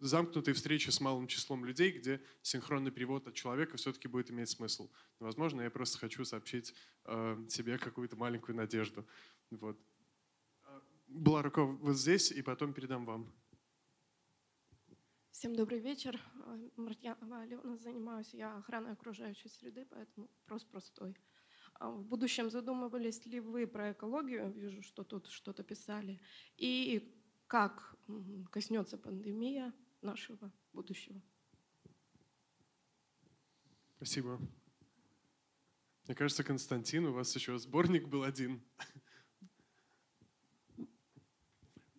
замкнутые встречи с малым числом людей, где синхронный перевод от человека все-таки будет иметь смысл. Возможно, я просто хочу сообщить э, себе какую-то маленькую надежду. Вот. Была рука вот здесь, и потом передам вам. Всем добрый вечер. Мартьянова Алена, занимаюсь я охраной окружающей среды, поэтому вопрос простой. А в будущем задумывались ли вы про экологию? Вижу, что тут что-то писали. И как коснется пандемия нашего будущего? Спасибо. Мне кажется, Константин, у вас еще сборник был один.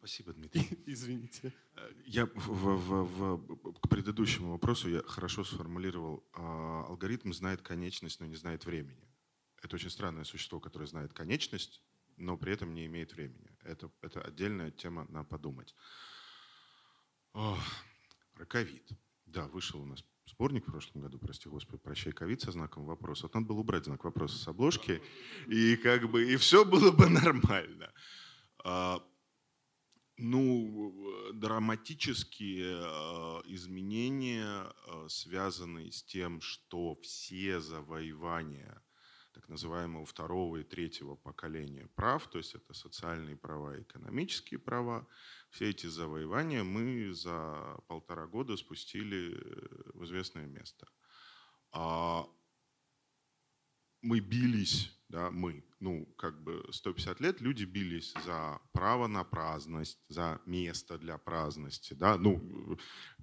Спасибо, Дмитрий. Извините. Э, я в, в, в, к предыдущему вопросу я хорошо сформулировал. А, алгоритм знает конечность, но не знает времени. Это очень странное существо, которое знает конечность, но при этом не имеет времени. Это, это отдельная тема на подумать. О, про ковид. Да, вышел у нас сборник в прошлом году, прости господи, «Прощай, ковид» со знаком вопроса. Вот надо было убрать знак вопроса с обложки, и как бы и все было бы нормально. Ну, драматические э, изменения, э, связанные с тем, что все завоевания так называемого второго и третьего поколения прав, то есть это социальные права и экономические права, все эти завоевания мы за полтора года спустили в известное место. А мы бились да, мы, ну, как бы 150 лет люди бились за право на праздность, за место для праздности, да, ну,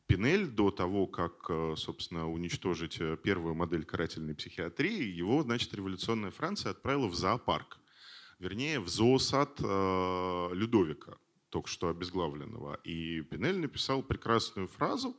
Пинель до того, как, э, собственно, уничтожить э, первую модель карательной психиатрии, его, значит, революционная Франция отправила в зоопарк, вернее, в зоосад э, Людовика, только что обезглавленного. И Пинель написал прекрасную фразу,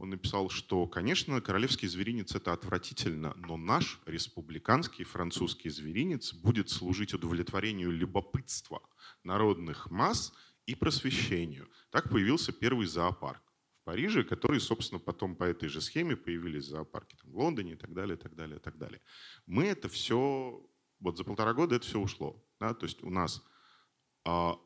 он написал, что, конечно, королевский зверинец – это отвратительно, но наш республиканский французский зверинец будет служить удовлетворению любопытства народных масс и просвещению. Так появился первый зоопарк в Париже, который, собственно, потом по этой же схеме появились зоопарки там, в Лондоне и так далее, и так далее, и так далее. Мы это все, вот за полтора года это все ушло. Да? То есть у нас а,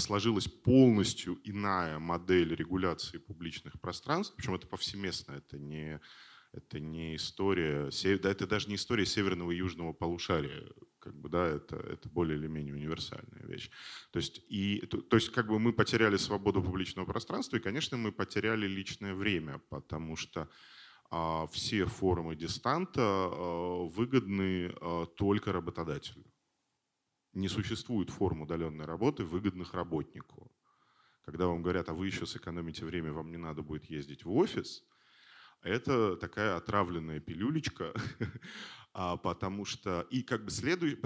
сложилась полностью иная модель регуляции публичных пространств, причем это повсеместно, это не, это не история, да, это даже не история северного и южного полушария, как бы, да, это, это более или менее универсальная вещь. То есть, и, то, то есть как бы мы потеряли свободу публичного пространства, и, конечно, мы потеряли личное время, потому что а, все формы дистанта а, выгодны а, только работодателю не существует форм удаленной работы, выгодных работнику. Когда вам говорят, а вы еще сэкономите время, вам не надо будет ездить в офис, это такая отравленная пилюлечка, а, потому что и как бы следующий,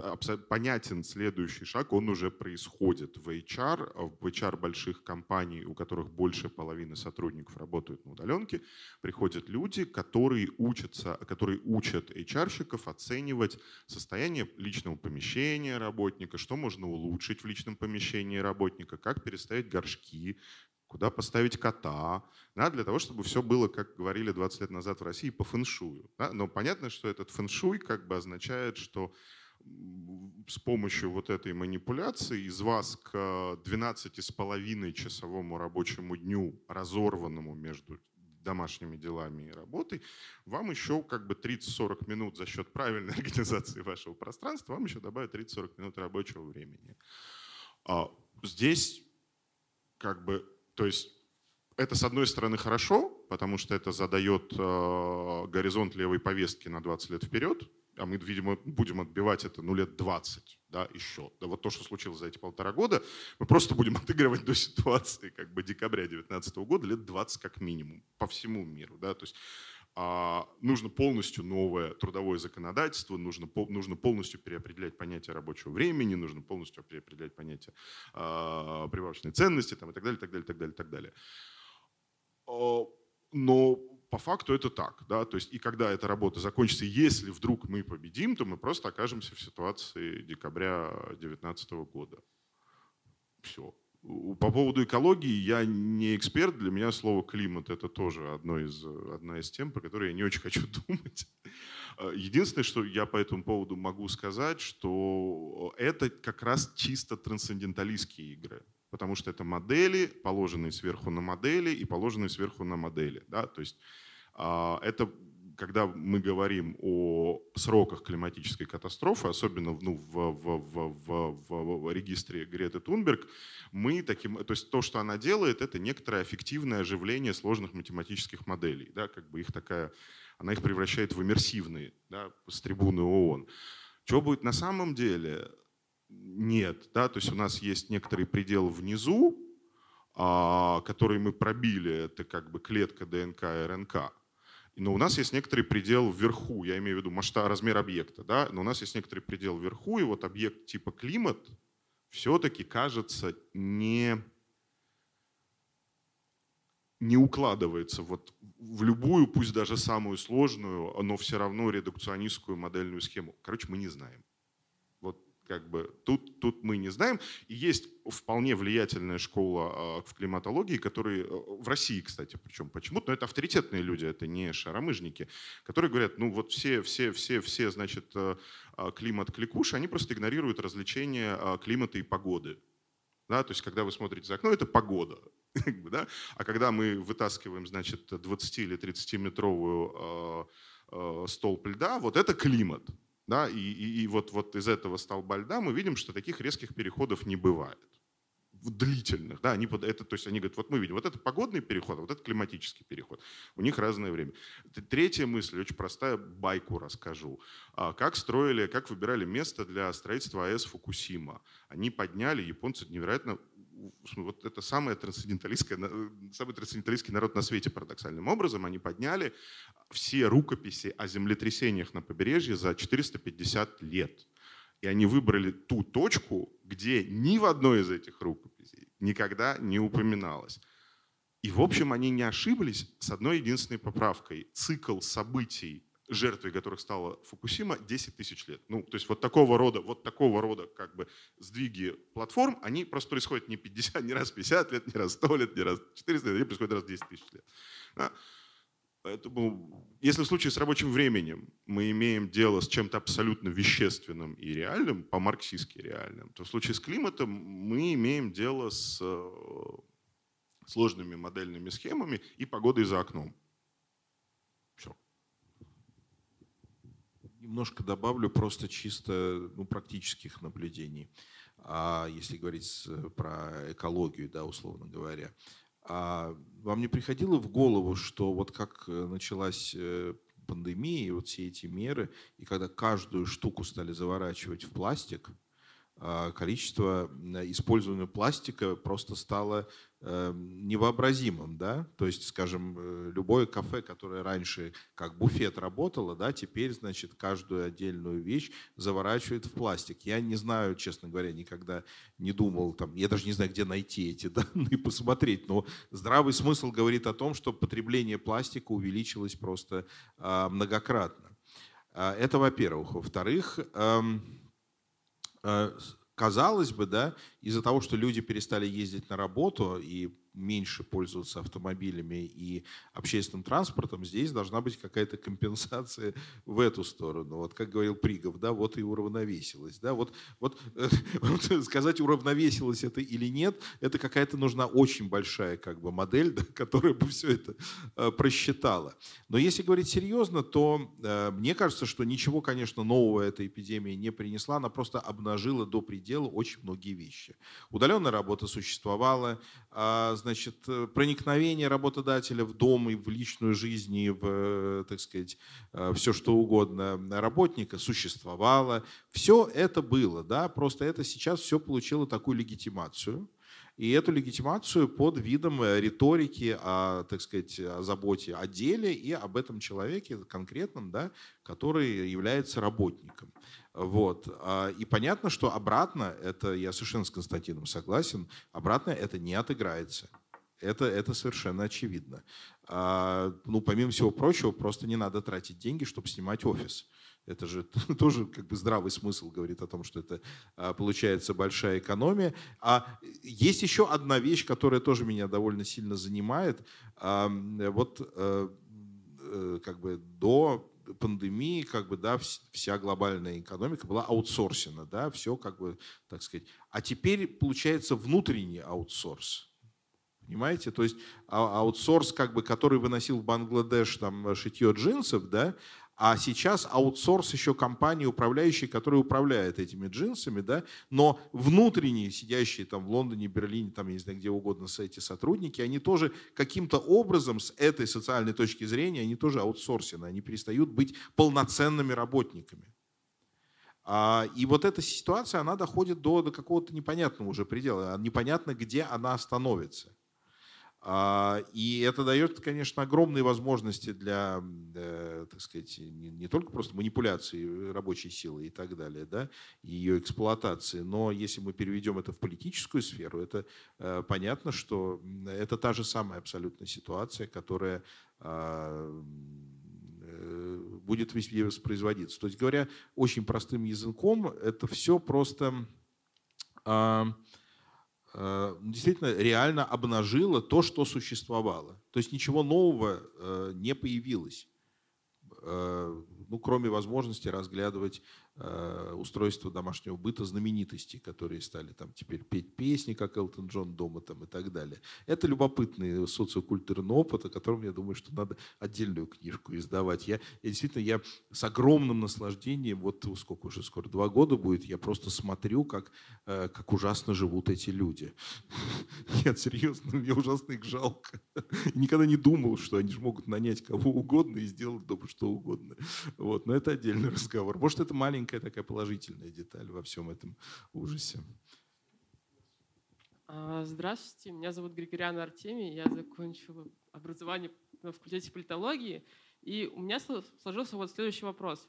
понятен следующий шаг, он уже происходит в HR, в HR больших компаний, у которых больше половины сотрудников работают на удаленке, приходят люди, которые учатся, которые учат HR-щиков оценивать состояние личного помещения работника, что можно улучшить в личном помещении работника, как переставить горшки, куда поставить кота, да, для того, чтобы все было, как говорили 20 лет назад в России, по фэншую. Да? Но понятно, что этот фэншуй как бы означает, что с помощью вот этой манипуляции из вас к 12,5 часовому рабочему дню, разорванному между домашними делами и работой, вам еще как бы 30-40 минут за счет правильной организации вашего пространства, вам еще добавят 30-40 минут рабочего времени. А здесь как бы то есть это, с одной стороны, хорошо, потому что это задает э, горизонт левой повестки на 20 лет вперед, а мы, видимо, будем отбивать это ну, лет 20 да, еще. Да вот то, что случилось за эти полтора года, мы просто будем отыгрывать до ситуации как бы декабря 2019 года лет 20 как минимум по всему миру. Да? То есть нужно полностью новое трудовое законодательство, нужно, нужно полностью переопределять понятие рабочего времени, нужно полностью переопределять понятие а, прибавочной ценности там, и так далее, так далее, так далее, так далее. А, но по факту это так. Да? То есть и когда эта работа закончится, если вдруг мы победим, то мы просто окажемся в ситуации декабря 2019 года. Все. По поводу экологии я не эксперт, для меня слово климат это тоже одно из, одна из тем, про которые я не очень хочу думать. Единственное, что я по этому поводу могу сказать, что это как раз чисто трансценденталистские игры, потому что это модели, положенные сверху на модели и положенные сверху на модели. Да? То есть а, это когда мы говорим о сроках климатической катастрофы, особенно ну, в, в, в, в, в регистре Греты Тунберг, мы таким, то есть то, что она делает, это некоторое эффективное оживление сложных математических моделей. Да, как бы их такая, она их превращает в иммерсивные да, с трибуны ООН. Что будет на самом деле? Нет. Да, то есть у нас есть некоторый предел внизу, а, который мы пробили, это как бы клетка ДНК РНК. Но у нас есть некоторый предел вверху, я имею в виду масштаб, размер объекта, да? но у нас есть некоторый предел вверху, и вот объект типа климат все-таки кажется не, не укладывается вот в любую, пусть даже самую сложную, но все равно редукционистскую модельную схему. Короче, мы не знаем как бы тут, тут мы не знаем. И есть вполне влиятельная школа а, в климатологии, которые э, в России, кстати, причем почему-то, но это авторитетные люди, это не шаромыжники, которые говорят, ну вот все, все, все, все, значит, э, а, климат кликуш, они просто игнорируют развлечения а, климата и погоды. Да, то есть, когда вы смотрите за окно, это погода. да? А когда мы вытаскиваем, значит, 20 или 30-метровую э, столб льда, вот это климат. Да, и, и, и вот, вот из этого столба льда мы видим, что таких резких переходов не бывает длительных, да, они, это, то есть они говорят, вот мы видим, вот это погодный переход, а вот это климатический переход. У них разное время. Третья мысль, очень простая, байку расскажу. А, как строили, как выбирали место для строительства АЭС Фукусима. Они подняли, японцы невероятно вот это самое трансценденталистское, самый трансценденталистский народ на свете парадоксальным образом, они подняли все рукописи о землетрясениях на побережье за 450 лет. И они выбрали ту точку, где ни в одной из этих рукописей никогда не упоминалось. И, в общем, они не ошиблись с одной единственной поправкой. Цикл событий жертвой которых стала Фукусима, 10 тысяч лет. Ну, то есть вот такого рода, вот такого рода как бы сдвиги платформ, они просто происходят не 50, не раз 50 лет, не раз 100 лет, не раз 400 лет, они происходят раз 10 тысяч лет. Да? Поэтому, если в случае с рабочим временем мы имеем дело с чем-то абсолютно вещественным и реальным, по-марксистски реальным, то в случае с климатом мы имеем дело с э, сложными модельными схемами и погодой за окном. Немножко добавлю просто чисто ну, практических наблюдений. А если говорить про экологию, да, условно говоря. А вам не приходило в голову, что вот как э, началась э, пандемия, вот все эти меры, и когда каждую штуку стали заворачивать в пластик, а количество использованного пластика просто стало невообразимым, да, то есть, скажем, э, любое кафе, которое раньше как буфет работало, да, теперь, значит, каждую отдельную вещь заворачивает в пластик. Я не знаю, честно говоря, никогда не думал, там, я даже не знаю, где найти эти данные, посмотреть, но здравый смысл говорит о том, что потребление пластика увеличилось просто э, многократно. А, это во-первых. Во-вторых, эм, э, казалось бы, да, из-за того, что люди перестали ездить на работу и меньше пользоваться автомобилями и общественным транспортом, здесь должна быть какая-то компенсация в эту сторону. Вот как говорил Пригов, да, вот и уравновесилось. Да, вот, вот, вот сказать, уравновесилось это или нет, это какая-то нужна очень большая как бы, модель, да, которая бы все это э, просчитала. Но если говорить серьезно, то э, мне кажется, что ничего, конечно, нового эта эпидемия не принесла, она просто обнажила до предела очень многие вещи. Удаленная работа существовала, э, значит, э, проникновение работодателя в дом и в личную жизнь, и в, э, так сказать, э, все что угодно работника существовало. Все это было, да, просто это сейчас все получило такую легитимацию. И эту легитимацию под видом риторики о, так сказать, о заботе о деле и об этом человеке конкретном, да, который является работником. Вот. А, и понятно, что обратно, это я совершенно с Константином согласен, обратно это не отыграется. Это, это совершенно очевидно. А, ну, помимо всего прочего, просто не надо тратить деньги, чтобы снимать офис. Это же тоже как бы здравый смысл говорит о том, что это а, получается большая экономия. А есть еще одна вещь, которая тоже меня довольно сильно занимает. Вот э, э, как бы до пандемии как бы, да, вся глобальная экономика была аутсорсена, да, все как бы, так сказать. А теперь получается внутренний аутсорс. Понимаете? То есть а, аутсорс, как бы, который выносил в Бангладеш там, шитье джинсов, да, а сейчас аутсорс еще компании управляющие, которые управляют этими джинсами, да, но внутренние, сидящие там в Лондоне, Берлине, там, я не знаю, где угодно, эти сотрудники, они тоже каким-то образом с этой социальной точки зрения, они тоже аутсорсены, они перестают быть полноценными работниками. А, и вот эта ситуация, она доходит до, до какого-то непонятного уже предела. Непонятно, где она остановится. А, и это дает, конечно, огромные возможности для, э, так сказать, не только просто манипуляции рабочей силы и так далее, да, ее эксплуатации, но если мы переведем это в политическую сферу, это э, понятно, что это та же самая абсолютно ситуация, которая а, э, будет везде воспроизводиться. То есть, говоря очень простым языком, это все просто а, Э, действительно реально обнажило то, что существовало. То есть ничего нового э, не появилось, э, ну, кроме возможности разглядывать Э, устройства домашнего быта знаменитостей, которые стали там теперь петь песни, как Элтон Джон дома там и так далее. Это любопытный социокультурный опыт, о котором я думаю, что надо отдельную книжку издавать. Я, я действительно, я с огромным наслаждением, вот сколько уже скоро, два года будет, я просто смотрю, как, э, как ужасно живут эти люди. Нет, серьезно, мне ужасно их жалко. Никогда не думал, что они же могут нанять кого угодно и сделать дома что угодно. Вот, но это отдельный разговор. Может, это маленькая такая положительная деталь во всем этом ужасе. А, здравствуйте, меня зовут Григорян Артемий, я закончил образование на факультете политологии, и у меня сложился вот следующий вопрос.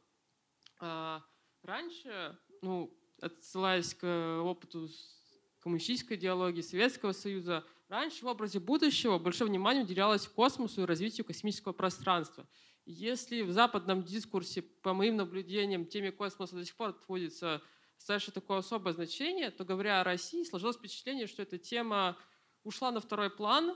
А, раньше, ну, отсылаясь к опыту коммунистической идеологии Советского Союза, раньше в образе будущего большое внимание уделялось космосу и развитию космического пространства – если в западном дискурсе, по моим наблюдениям, теме космоса до сих пор отводится достаточно такое особое значение, то говоря о России, сложилось впечатление, что эта тема ушла на второй план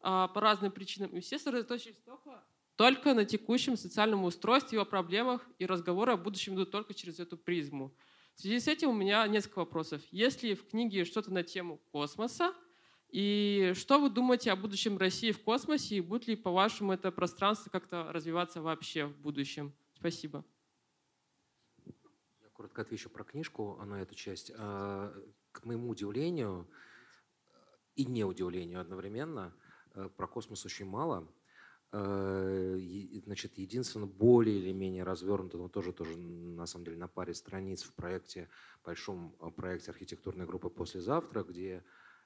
а, по разным причинам, и все сосредоточились только, только на текущем социальном устройстве, его проблемах, и разговоры о будущем идут только через эту призму. В связи с этим у меня несколько вопросов. Есть ли в книге что-то на тему космоса, и что вы думаете о будущем России в космосе? И будет ли, по-вашему, это пространство как-то развиваться вообще в будущем? Спасибо. Я коротко отвечу про книжку на эту часть. А, к моему удивлению и не удивлению одновременно, э, про космос очень мало. Э, значит, единственно, более или менее развернуто, но тоже, тоже на самом деле на паре страниц в проекте, большом э, проекте архитектурной группы «Послезавтра», где э,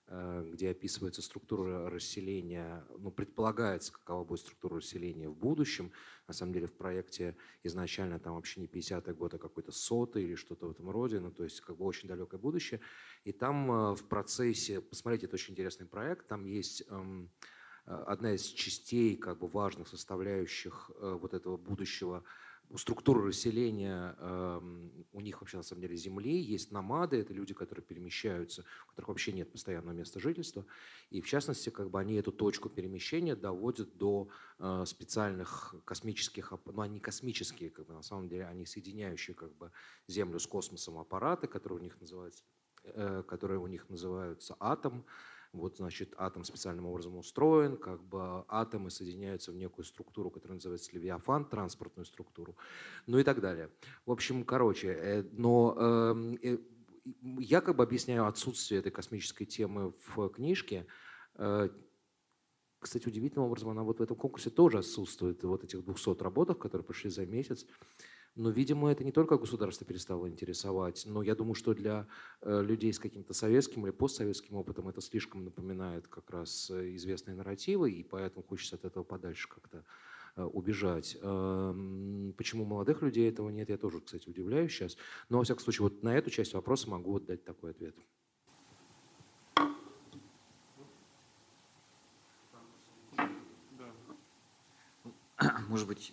где описывается структура расселения, ну, предполагается, какова будет структура расселения в будущем. На самом деле в проекте изначально там вообще не 50-й год, а какой-то сотый или что-то в этом роде, ну, то есть как бы очень далекое будущее. И там э, в процессе, посмотрите, это очень интересный проект, там есть эм, одна из частей, как бы важных составляющих вот этого будущего у структуры расселения у них вообще на самом деле земли, есть намады, это люди, которые перемещаются, у которых вообще нет постоянного места жительства. И в частности, как бы они эту точку перемещения доводят до э, специальных космических, ну они космические, как бы на самом деле, они соединяющие как бы Землю с космосом аппараты, которые у них называются, э, которые у них называются атом. Вот, значит, атом специальным образом устроен, как бы атомы соединяются в некую структуру, которая называется левиафан, транспортную структуру, ну и так далее. В общем, короче, э, но эм, э, я как бы объясняю отсутствие этой космической темы в книжке. Э, кстати, удивительным образом она вот в этом конкурсе тоже отсутствует, вот этих 200 работах, которые пришли за месяц. Но, видимо, это не только государство перестало интересовать, но я думаю, что для э, людей с каким-то советским или постсоветским опытом это слишком напоминает как раз э, известные нарративы, и поэтому хочется от этого подальше как-то э, убежать. Эм, почему молодых людей этого нет, я тоже, кстати, удивляюсь сейчас. Но, во всяком случае, вот на эту часть вопроса могу вот дать такой ответ. Может быть,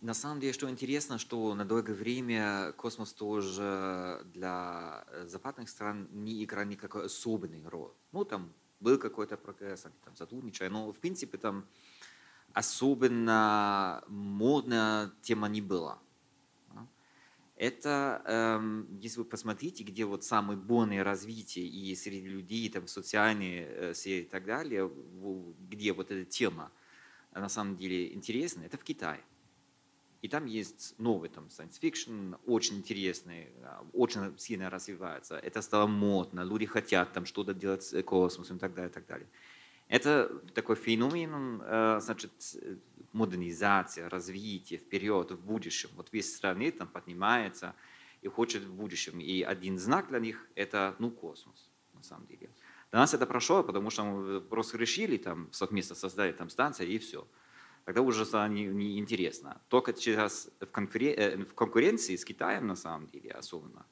на самом деле, что интересно, что на долгое время космос тоже для э, западных стран не играл никакой особенной роль. Ну, там был какой-то прогресс, они там сотрудничали, но, в принципе, там особенно модная тема не была. Это, эм, если вы посмотрите, где вот самое бурное развитие и среди людей, там, социальные э, сферы и так далее, где вот эта тема на самом деле интересна, это в Китае. И там есть новый там science fiction, очень интересный, а, очень сильно развивается. Это стало модно, люди хотят там что-то делать с космосом и так далее, и так далее. Это такой феномен, э, значит, модернизация, развитие вперед, в будущем. Вот весь страны там поднимается и хочет в будущем. И один знак для них – это, ну, космос, на самом деле. Для нас это прошло, потому что мы просто решили там совместно создать там станцию и все тогда уже неинтересно. Не Только сейчас в, конкурен... Э, в конкуренции с Китаем, на самом деле, особенно,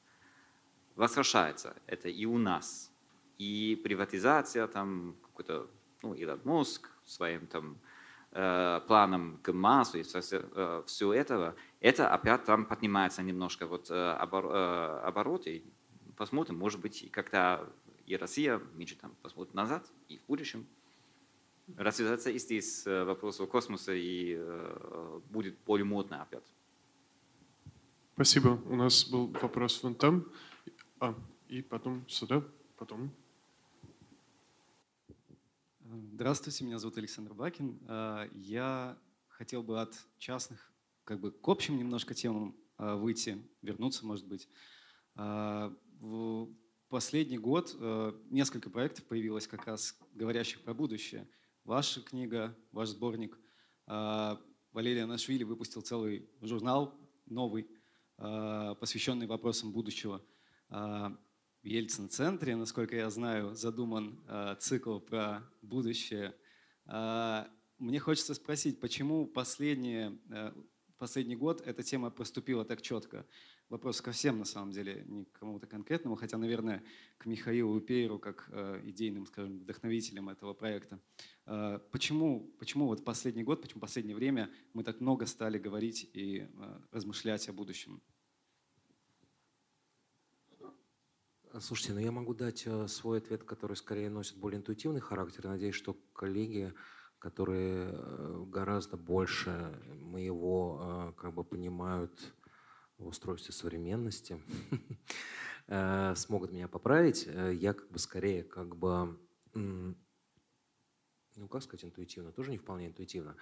возвращается это и у нас. И приватизация, там, какой-то, ну, Илон Муск своим там э, планом к массу и все, э, этого, это опять там поднимается немножко вот обор, обороты. Посмотрим, может быть, когда и Россия меньше там посмотрит назад, и в будущем развиваться и здесь вопрос космоса и э, будет более модно опять. Спасибо. У нас был вопрос вон там, а, и потом сюда, потом. Здравствуйте, меня зовут Александр Бакин. А, я хотел бы от частных, как бы к общим немножко темам выйти, вернуться, может быть. В последний год несколько проектов появилось как раз говорящих про будущее – ваша книга, ваш сборник. А, Валерий Анашвили выпустил целый журнал новый, а, посвященный вопросам будущего. А, в Ельцин-центре, насколько я знаю, задуман цикл про будущее. Мне хочется спросить, почему последние, последний год эта тема проступила так четко? Вопрос ко всем, на самом деле, не к кому-то конкретному, хотя, наверное, к Михаилу Пейру, как э, идейным, скажем, вдохновителям этого проекта. Э, почему, почему вот последний год, почему последнее время мы так много стали говорить и э, размышлять о будущем? Слушайте, ну я могу дать свой ответ, который скорее носит более интуитивный характер. Надеюсь, что коллеги, которые гораздо больше моего как бы понимают в устройстве современности э, смогут меня поправить. Э, я как бы скорее как бы, ну как сказать интуитивно, тоже не вполне интуитивно.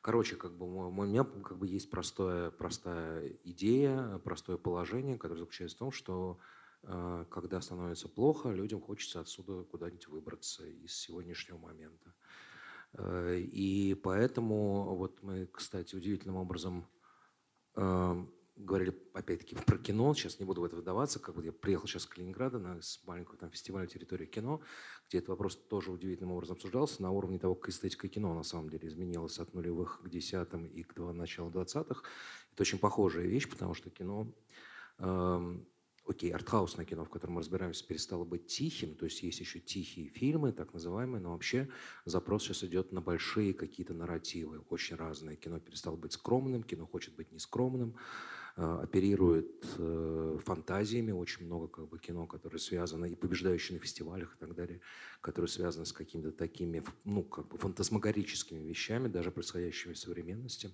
Короче, как бы у меня как бы есть простое, простая идея, простое положение, которое заключается в том, что э, когда становится плохо, людям хочется отсюда куда-нибудь выбраться из сегодняшнего момента. И поэтому вот мы, кстати, удивительным образом говорили опять-таки про кино, сейчас не буду в это вдаваться, как бы я приехал сейчас с Калининграда на с маленького там фестиваля территории кино, где этот вопрос тоже удивительным образом обсуждался на уровне того, как эстетика кино на самом деле изменилась от нулевых к десятым и к началу двадцатых. Это очень похожая вещь, потому что кино эм, окей, артхаусное кино, в котором мы разбираемся, перестало быть тихим, то есть есть еще тихие фильмы, так называемые, но вообще запрос сейчас идет на большие какие-то нарративы, очень разные. Кино перестало быть скромным, кино хочет быть нескромным, э, оперирует э, фантазиями, очень много как бы кино, которое связано и побеждающие на фестивалях и так далее, которые связаны с какими-то такими, ну, как бы фантасмагорическими вещами, даже происходящими в современности.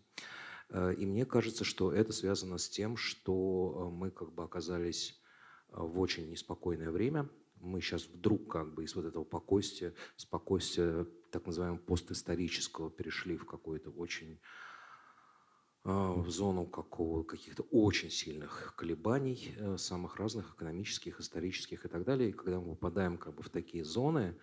Э, и мне кажется, что это связано с тем, что мы как бы оказались в очень неспокойное время. Мы сейчас вдруг как бы из вот этого покойствия, спокойствия так называемого постисторического перешли в какую-то очень а, в зону какого, каких-то очень сильных колебаний, э, самых разных экономических, исторических и так далее. И когда мы попадаем как бы в такие зоны,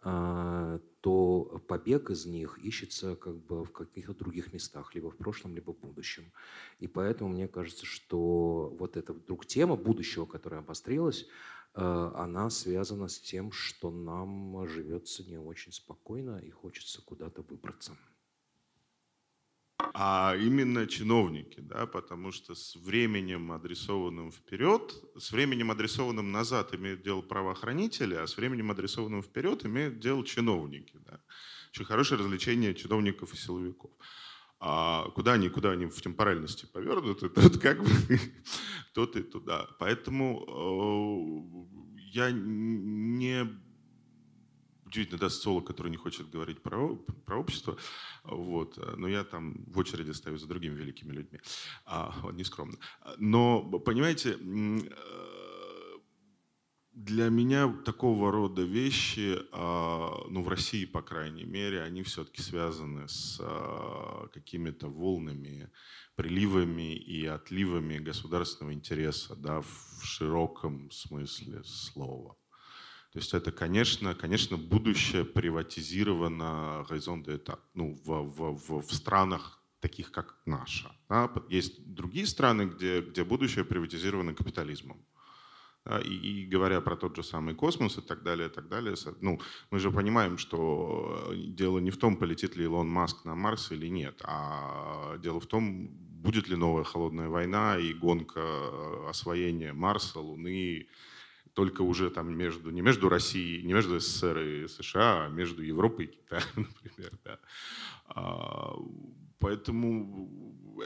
а, то побег из них ищется как бы в каких-то других местах, либо в прошлом, либо в будущем. И поэтому мне кажется, что вот эта вдруг тема будущего, которая обострилась, а, она связана с тем, что нам живется не очень спокойно и хочется куда-то выбраться а именно чиновники, да, потому что с временем, адресованным вперед, с временем, адресованным назад, имеют дело правоохранители, а с временем, адресованным вперед, имеют дело чиновники. Да. Очень хорошее развлечение чиновников и силовиков. А куда они, куда они в темпоральности повернуты, тут как бы тот и туда. Поэтому э, я не удивительно, да, социолог, который не хочет говорить про, про общество, вот, но я там в очереди стою за другими великими людьми, а, вот, нескромно. Но, понимаете, э, для меня такого рода вещи, а, ну, в России, по крайней мере, они все-таки связаны с а, какими-то волнами, приливами и отливами государственного интереса, да, в широком смысле слова. То есть это, конечно, конечно будущее приватизировано горизонт это, ну, в, в, в, странах таких, как наша. Да? Есть другие страны, где, где будущее приватизировано капитализмом. Да? И, и говоря про тот же самый космос и так далее, и так далее, ну, мы же понимаем, что дело не в том, полетит ли Илон Маск на Марс или нет, а дело в том, будет ли новая холодная война и гонка освоения Марса, Луны, только уже там между, не между Россией, не между СССР и США, а между Европой и Китаем, например. Да. А, поэтому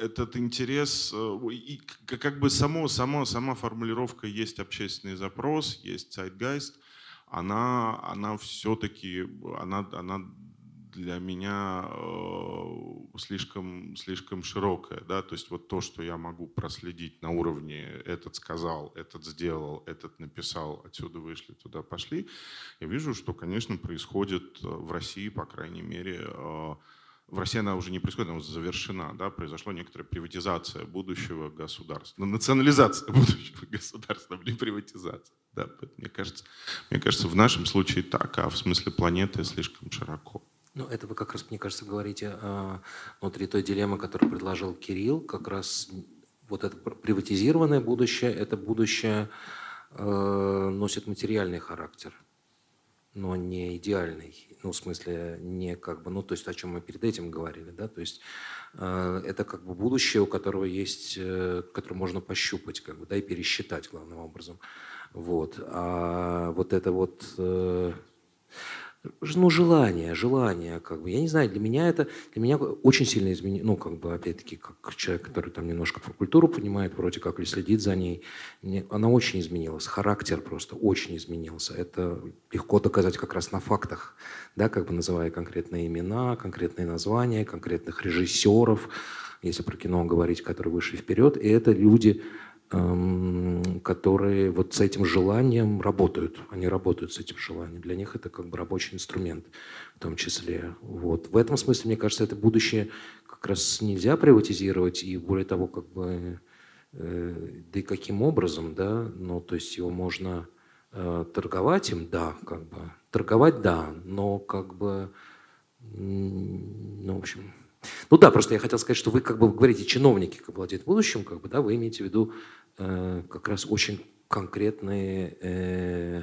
этот интерес, э, и как бы само, само, сама формулировка есть общественный запрос, есть zeitgeist, она, она все-таки, она, она для меня э, слишком, слишком широкая. Да? То есть вот то, что я могу проследить на уровне этот сказал, этот сделал, этот написал, отсюда вышли, туда пошли, я вижу, что, конечно, происходит э, в России, по крайней мере, э, в России она уже не происходит, она уже завершена, да, произошла некоторая приватизация будущего государства, национализация будущего государства, не приватизация. Да, мне кажется, мне кажется, в нашем случае так, а в смысле планеты слишком широко. Ну, это вы как раз, мне кажется, говорите э, внутри той дилеммы, которую предложил Кирилл, как раз вот это приватизированное будущее, это будущее э, носит материальный характер, но не идеальный. Ну, в смысле, не как бы, ну, то есть о чем мы перед этим говорили, да, то есть э, это как бы будущее, у которого есть, которое можно пощупать, как бы, да, и пересчитать главным образом. Вот. А вот это вот... ну, желание, желание, как бы. Я не знаю, для меня это, для меня очень сильно изменило, ну, как бы, опять-таки, как человек, который там немножко про культуру понимает, вроде как, или следит за ней, она очень изменилась, характер просто очень изменился. Это легко доказать как раз на фактах, да, как бы называя конкретные имена, конкретные названия, конкретных режиссеров, если про кино говорить, которые вышли вперед, и это люди, которые вот с этим желанием работают. Они работают с этим желанием. Для них это как бы рабочий инструмент в том числе. Вот. В этом смысле, мне кажется, это будущее как раз нельзя приватизировать, и более того, как бы, э, да и каким образом, да, ну, то есть его можно э, торговать им, да, как бы, торговать, да, но как бы, ну, в общем, Ну да, просто я хотел сказать, что вы как бы говорите чиновники, как владеют будущим, как бы, да, вы имеете в виду как раз очень конкретные э,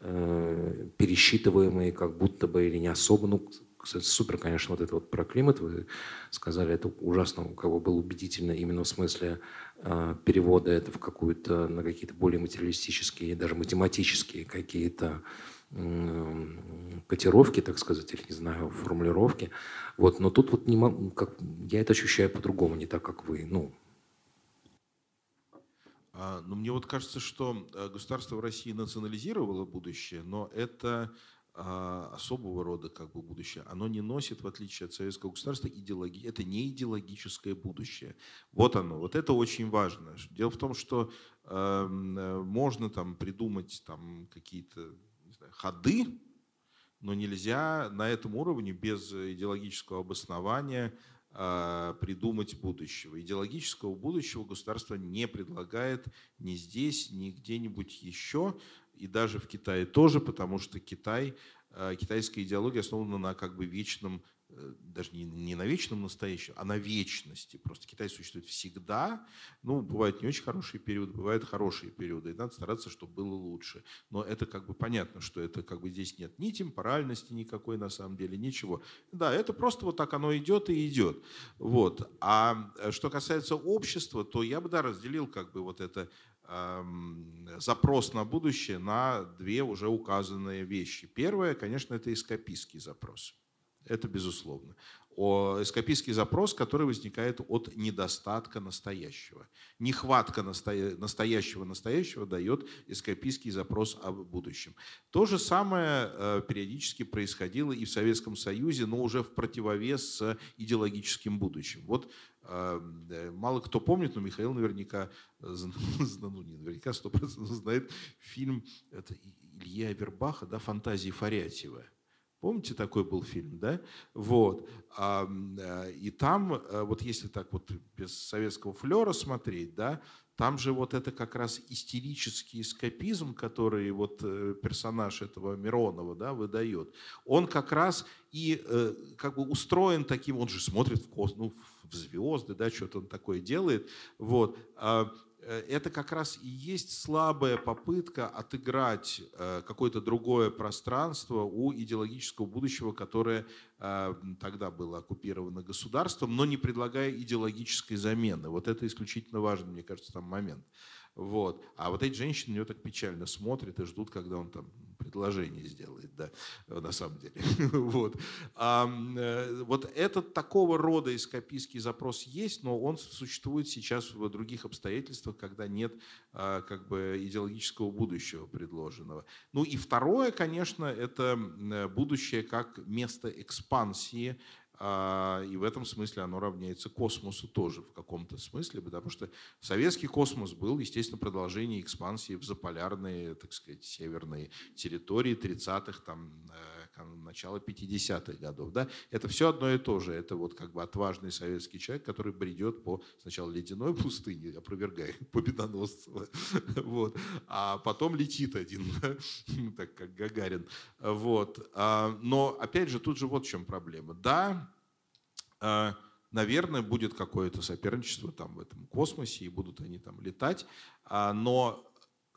э, пересчитываемые как будто бы или не особо, ну, кстати, супер, конечно, вот это вот про климат, вы сказали, это ужасно, как бы было убедительно именно в смысле э, перевода это в какую-то, на какие-то более материалистические, даже математические какие-то котировки, так сказать, или, не знаю, формулировки. Вот, но тут вот не могу, как, я это ощущаю по-другому, не так, как вы. Ну, а, ну, мне вот кажется, что э, государство в России национализировало будущее, но это а, особого рода как бы будущее, оно не носит, в отличие от советского государства, идеологии. Это не идеологическое будущее. Вот оно. Вот это очень важно. Дело в том, что эм, э, можно там придумать там какие-то знаю, ходы, но нельзя на этом уровне без идеологического обоснования придумать будущего. Идеологического будущего государство не предлагает ни здесь, ни где-нибудь еще и даже в Китае тоже, потому что Китай, э, китайская идеология основана на как бы вечном, даже не, не на вечном настоящем, а на вечности. Просто Китай существует всегда. Ну, бывают не очень хорошие периоды, бывают хорошие периоды, и надо стараться, чтобы было лучше. Но это как бы понятно, что это как бы здесь нет ни темпоральности никакой на самом деле, ничего. Да, это просто вот так оно идет и идет. Вот. А э, что касается общества, то я бы, да, разделил как бы вот это запрос на будущее на две уже указанные вещи. Первое, конечно, это эскапистский запрос. Это безусловно. О, эскапистский запрос, который возникает от недостатка настоящего. Нехватка настоящего настоящего дает эскапистский запрос об будущем. То же самое э, периодически происходило и в Советском Союзе, но уже в противовес с идеологическим будущим. Вот Э, мало кто помнит, но Михаил наверняка, ну не наверняка, сто процентов знает фильм это Ильи Авербаха, да, «Фантазии Фарятьева». Помните, такой был фильм, да? Вот. Э, и там, э, вот если так вот без советского флера смотреть, да, там же вот это как раз истерический эскапизм, который вот персонаж этого Миронова да, выдает, он как раз и как бы устроен таким, он же смотрит в космос, ну, в звезды, да, что-то он такое делает. Вот. Э, это как раз и есть слабая попытка отыграть э, какое-то другое пространство у идеологического будущего, которое э, тогда было оккупировано государством, но не предлагая идеологической замены. Вот это исключительно важный, мне кажется, там момент. Вот. А вот эти женщины на него так печально смотрят и ждут, когда он там предложение сделает, да, на самом деле. вот. А, э, вот этот такого рода эскапистский запрос есть, но он существует сейчас в других обстоятельствах, когда нет а, как бы идеологического будущего предложенного. Ну и второе, конечно, это будущее как место экспансии и в этом смысле оно равняется космосу тоже в каком-то смысле, потому что советский космос был, естественно, продолжение экспансии в заполярные, так сказать, северные территории 30-х, там, э, начала 50-х годов. Да? Это все одно и то же. Это вот как бы отважный советский человек, который бредет по сначала ледяной пустыне, опровергая Победоносцева, вот, а потом летит один, так как Гагарин. Вот. А, но, опять же, тут же вот в чем проблема. Да, а, наверное, будет какое-то соперничество там в этом космосе, и будут они там летать. А, но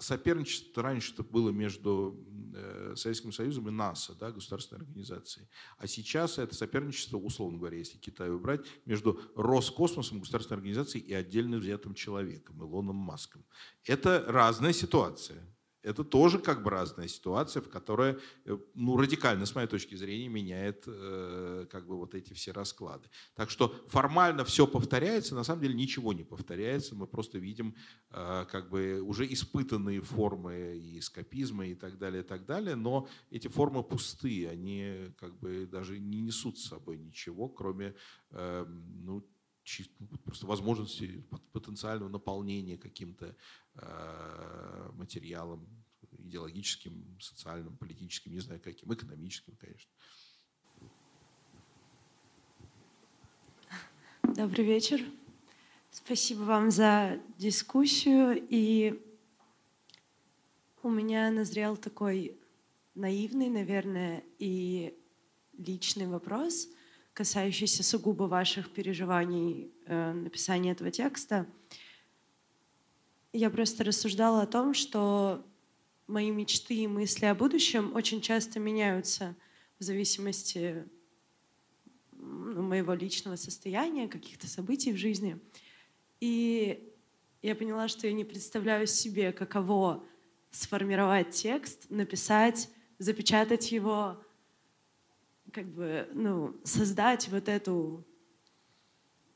соперничество раньше-то было между э, Советским Союзом и НАСА, да, государственной организацией. А сейчас это соперничество, условно говоря, если Китай убрать, между Роскосмосом, государственной организацией и отдельно взятым человеком, Илоном Маском. Это разная ситуация. Это тоже как бы разная ситуация, в которой э, ну, радикально, с моей точки зрения, меняет э, как бы вот эти все расклады. Так что формально все повторяется, на самом деле ничего не повторяется. Мы просто видим э, как бы уже испытанные формы и эскапизма и так далее, и так далее. Но эти формы пустые, они как бы даже не несут с собой ничего, кроме э, ну, просто возможности потенциального наполнения каким-то э, материалом идеологическим, социальным, политическим, не знаю каким, экономическим, конечно. Добрый вечер. Спасибо вам за дискуссию. И у меня назрел такой наивный, наверное, и личный вопрос – касающийся сугубо ваших переживаний э, написания этого текста. Я просто рассуждала о том, что мои мечты и мысли о будущем очень часто меняются в зависимости ну, моего личного состояния, каких-то событий в жизни. И я поняла, что я не представляю себе, каково сформировать текст, написать, запечатать его, как бы, ну, создать вот эту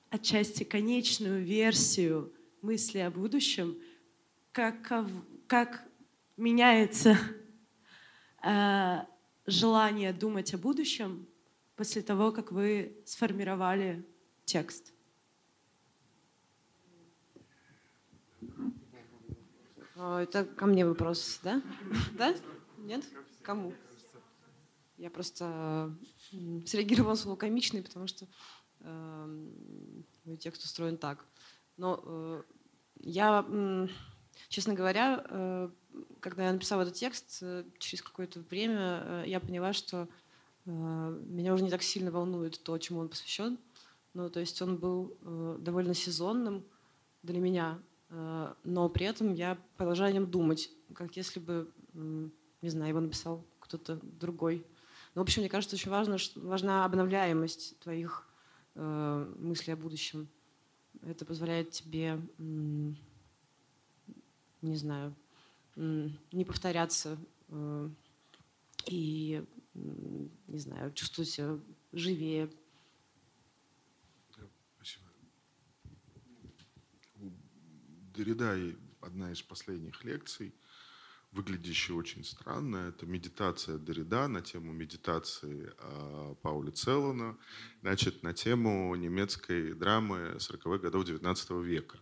отчасти конечную версию мысли о будущем, как, как меняется э, желание думать о будущем после того, как вы сформировали текст. А, это ко мне вопрос, да? Да? Нет? Кому? Я просто среагировала слово комичный, потому что э, мой текст устроен так. Но э, я, честно говоря, э, когда я написала этот текст, э, через какое-то время я поняла, что меня уже не так сильно волнует то, чему он посвящен. Ну, то есть он был довольно сезонным для меня, но при этом я продолжаю о нем думать, как если бы, не знаю, его написал кто-то другой. Но, в общем, мне кажется, очень важно, важна обновляемость твоих э, мыслей о будущем. Это позволяет тебе, не знаю, не повторяться э, и, не знаю, чувствовать себя живее. Спасибо. У Дорида одна из последних лекций – выглядящее очень странно. Это медитация Дорида на тему медитации э, Пауля Целлана, значит, на тему немецкой драмы 40-х годов 19 века.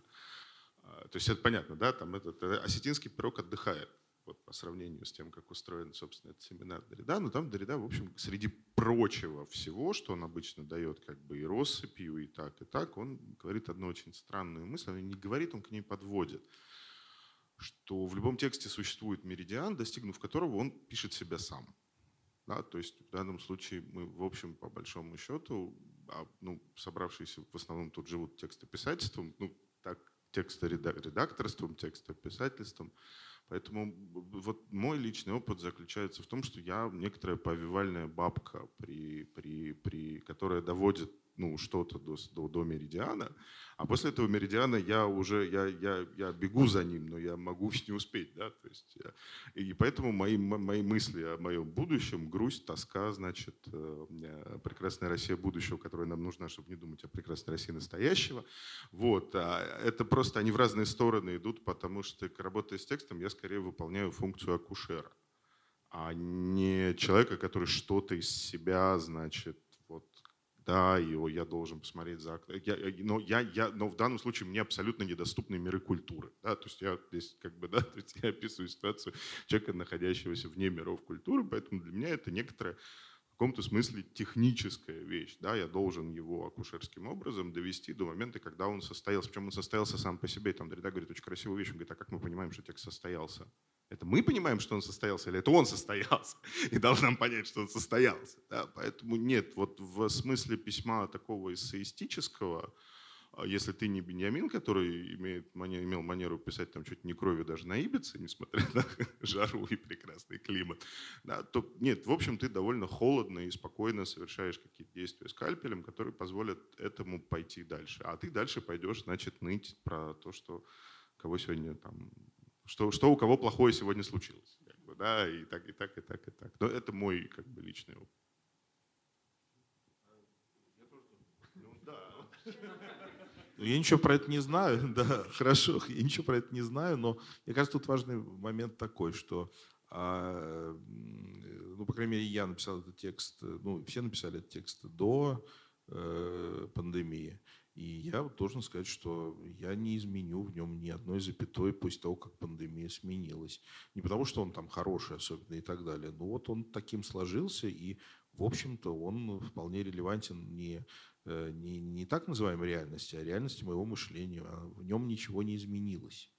Э, то есть это понятно, да, там этот э, осетинский пирог отдыхает вот, по сравнению с тем, как устроен, собственно, этот семинар Дорида. Но там Дорида, в общем, среди прочего всего, что он обычно дает как бы и россыпью, и так, и так, он говорит одну очень странную мысль. Он не говорит, он к ней подводит что в любом тексте существует меридиан, достигнув которого он пишет себя сам. Да, то есть в данном случае мы, в общем, по большому счету, а, ну, собравшиеся в основном тут живут текстописательством, ну, так, тексторедакторством, текстописательством. Поэтому вот мой личный опыт заключается в том, что я некоторая повивальная бабка, при, при, при, которая доводит ну, что-то до, до, до меридиана, а после этого меридиана я уже, я, я, я бегу за ним, но я могу не успеть, да, то есть, я, и поэтому мои, мои мысли о моем будущем, грусть, тоска, значит, э, прекрасная Россия будущего, которая нам нужна, чтобы не думать о прекрасной России настоящего, вот, а это просто, они в разные стороны идут, потому что, работая с текстом, я скорее выполняю функцию акушера, а не человека, который что-то из себя, значит, да, его я должен посмотреть за. Я, но, я, я, но в данном случае мне абсолютно недоступны миры культуры. Да? То есть я здесь как бы, да, то есть я описываю ситуацию человека, находящегося вне миров культуры, поэтому для меня это некоторая в каком-то смысле техническая вещь. Да? Я должен его акушерским образом довести до момента, когда он состоялся. Причем он состоялся сам по себе. И там Дорида говорит очень красивую вещь. Он говорит, а как мы понимаем, что текст состоялся? Это мы понимаем, что он состоялся, или это он состоялся и дал нам понять, что он состоялся. Да? Поэтому нет, вот в смысле письма такого эссеистического, а если ты не Беньямин, который имеет, имел манеру писать там чуть не крови даже на Ибице, несмотря на жару и прекрасный климат, да, то нет, в общем, ты довольно холодно и спокойно совершаешь какие-то действия скальпелем, которые позволят этому пойти дальше. А ты дальше пойдешь, значит, ныть про то, что кого сегодня там что, что у кого плохое сегодня случилось. Как бы, да, и так, и так, и так, и так. Но это мой как бы, личный опыт. Ну, я ничего про это не знаю, да, хорошо, я ничего про это не знаю, но мне кажется, тут важный момент такой, что, а, ну, по крайней мере, я написал этот текст, ну, все написали этот текст до э, пандемии. И я должен сказать, что я не изменю в нем ни одной запятой после того, как пандемия сменилась. Не потому, что он там хороший особенно и так далее, но вот он таким сложился, и, в общем-то, он вполне релевантен не, э, не, не так называемой реальности, а реальности моего мышления. А в нем ничего не изменилось.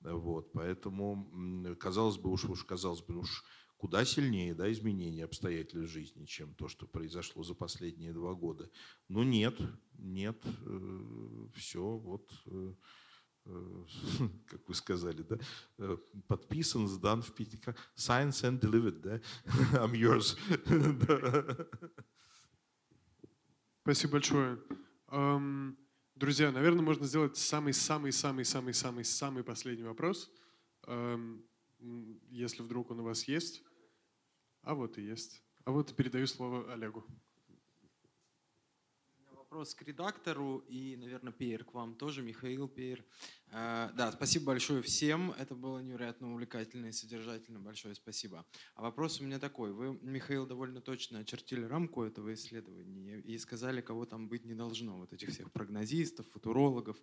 Вот, поэтому, казалось бы, уж, уж казалось бы, уж куда сильнее да, изменения обстоятельств жизни, чем то, что произошло за последние два года. Но нет, нет, э, все вот э, э, как вы сказали, да, подписан, сдан в Питере. Science and delivered, да? I'm yours. Спасибо большое. Друзья, наверное, можно сделать самый-самый-самый-самый-самый-самый последний вопрос, если вдруг он у вас есть. А вот и есть. А вот передаю слово Олегу. Вопрос к редактору и, наверное, Пейер к вам тоже, Михаил Пейер. Э, да, спасибо большое всем. Это было невероятно увлекательно и содержательно. Большое спасибо. А вопрос у меня такой. Вы, Михаил, довольно точно очертили рамку этого исследования и сказали, кого там быть не должно. Вот этих всех прогнозистов, футурологов.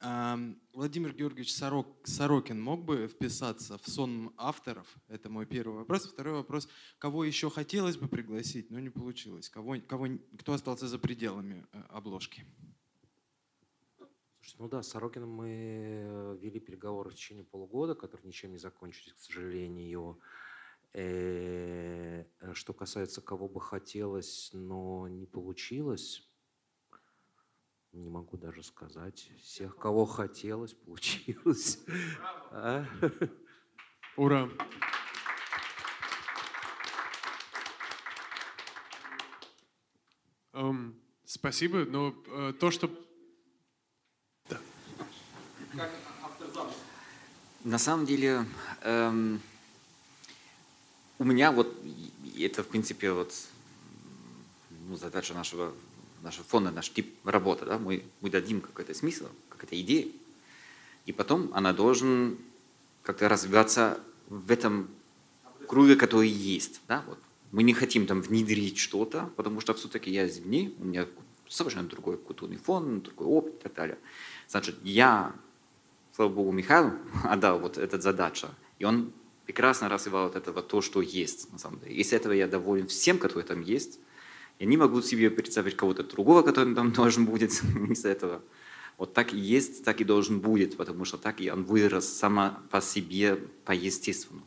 Эм, Владимир Георгиевич Сорок, Сорокин мог бы вписаться в сон авторов? Это мой первый вопрос. Второй вопрос. Кого еще хотелось бы пригласить, но не получилось? Кого, кого, кто остался за пределами э, обложки? Ну да, с Сорокином мы э, вели переговоры в течение полугода, которые ничем не закончились, к сожалению. Э, э, что касается кого бы хотелось, но не получилось, не могу даже сказать. Всех, кого хотелось, получилось. А? Ура! Um, спасибо, но uh, то, что На самом деле, эм, у меня вот, это в принципе вот ну, задача нашего, нашего фонда, наш тип работы, да, мы, мы дадим какой-то смысл, какая-то идея, и потом она должен как-то развиваться в этом круге, который есть, да, вот. Мы не хотим там внедрить что-то, потому что все-таки я извини, у меня совершенно другой культурный фон, другой опыт и так далее. Значит, я слава богу, Михаил отдал вот эту задачу, и он прекрасно развивал от этого то, что есть, на самом деле. Из этого я доволен всем, которые там есть. Я не могу себе представить кого-то другого, который там должен будет из этого. Вот так и есть, так и должен будет, потому что так и он вырос сама по себе, по естественному.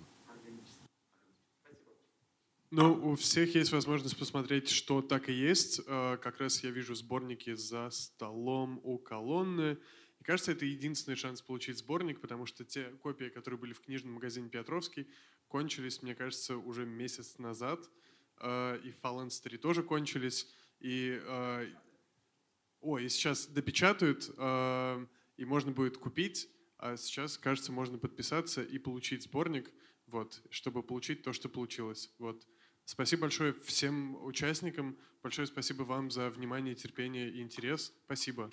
Ну, у всех есть возможность посмотреть, что так и есть. Э, как раз я вижу сборники за столом у колонны. Кажется, это единственный шанс получить сборник, потому что те копии, которые были в книжном магазине Петровский, кончились, мне кажется, уже месяц назад. Э, и Phalanx 3 тоже кончились. И, э, о, и сейчас допечатают, э, и можно будет купить. А сейчас, кажется, можно подписаться и получить сборник, вот, чтобы получить то, что получилось. Вот. Спасибо большое всем участникам. Большое спасибо вам за внимание, терпение и интерес. Спасибо.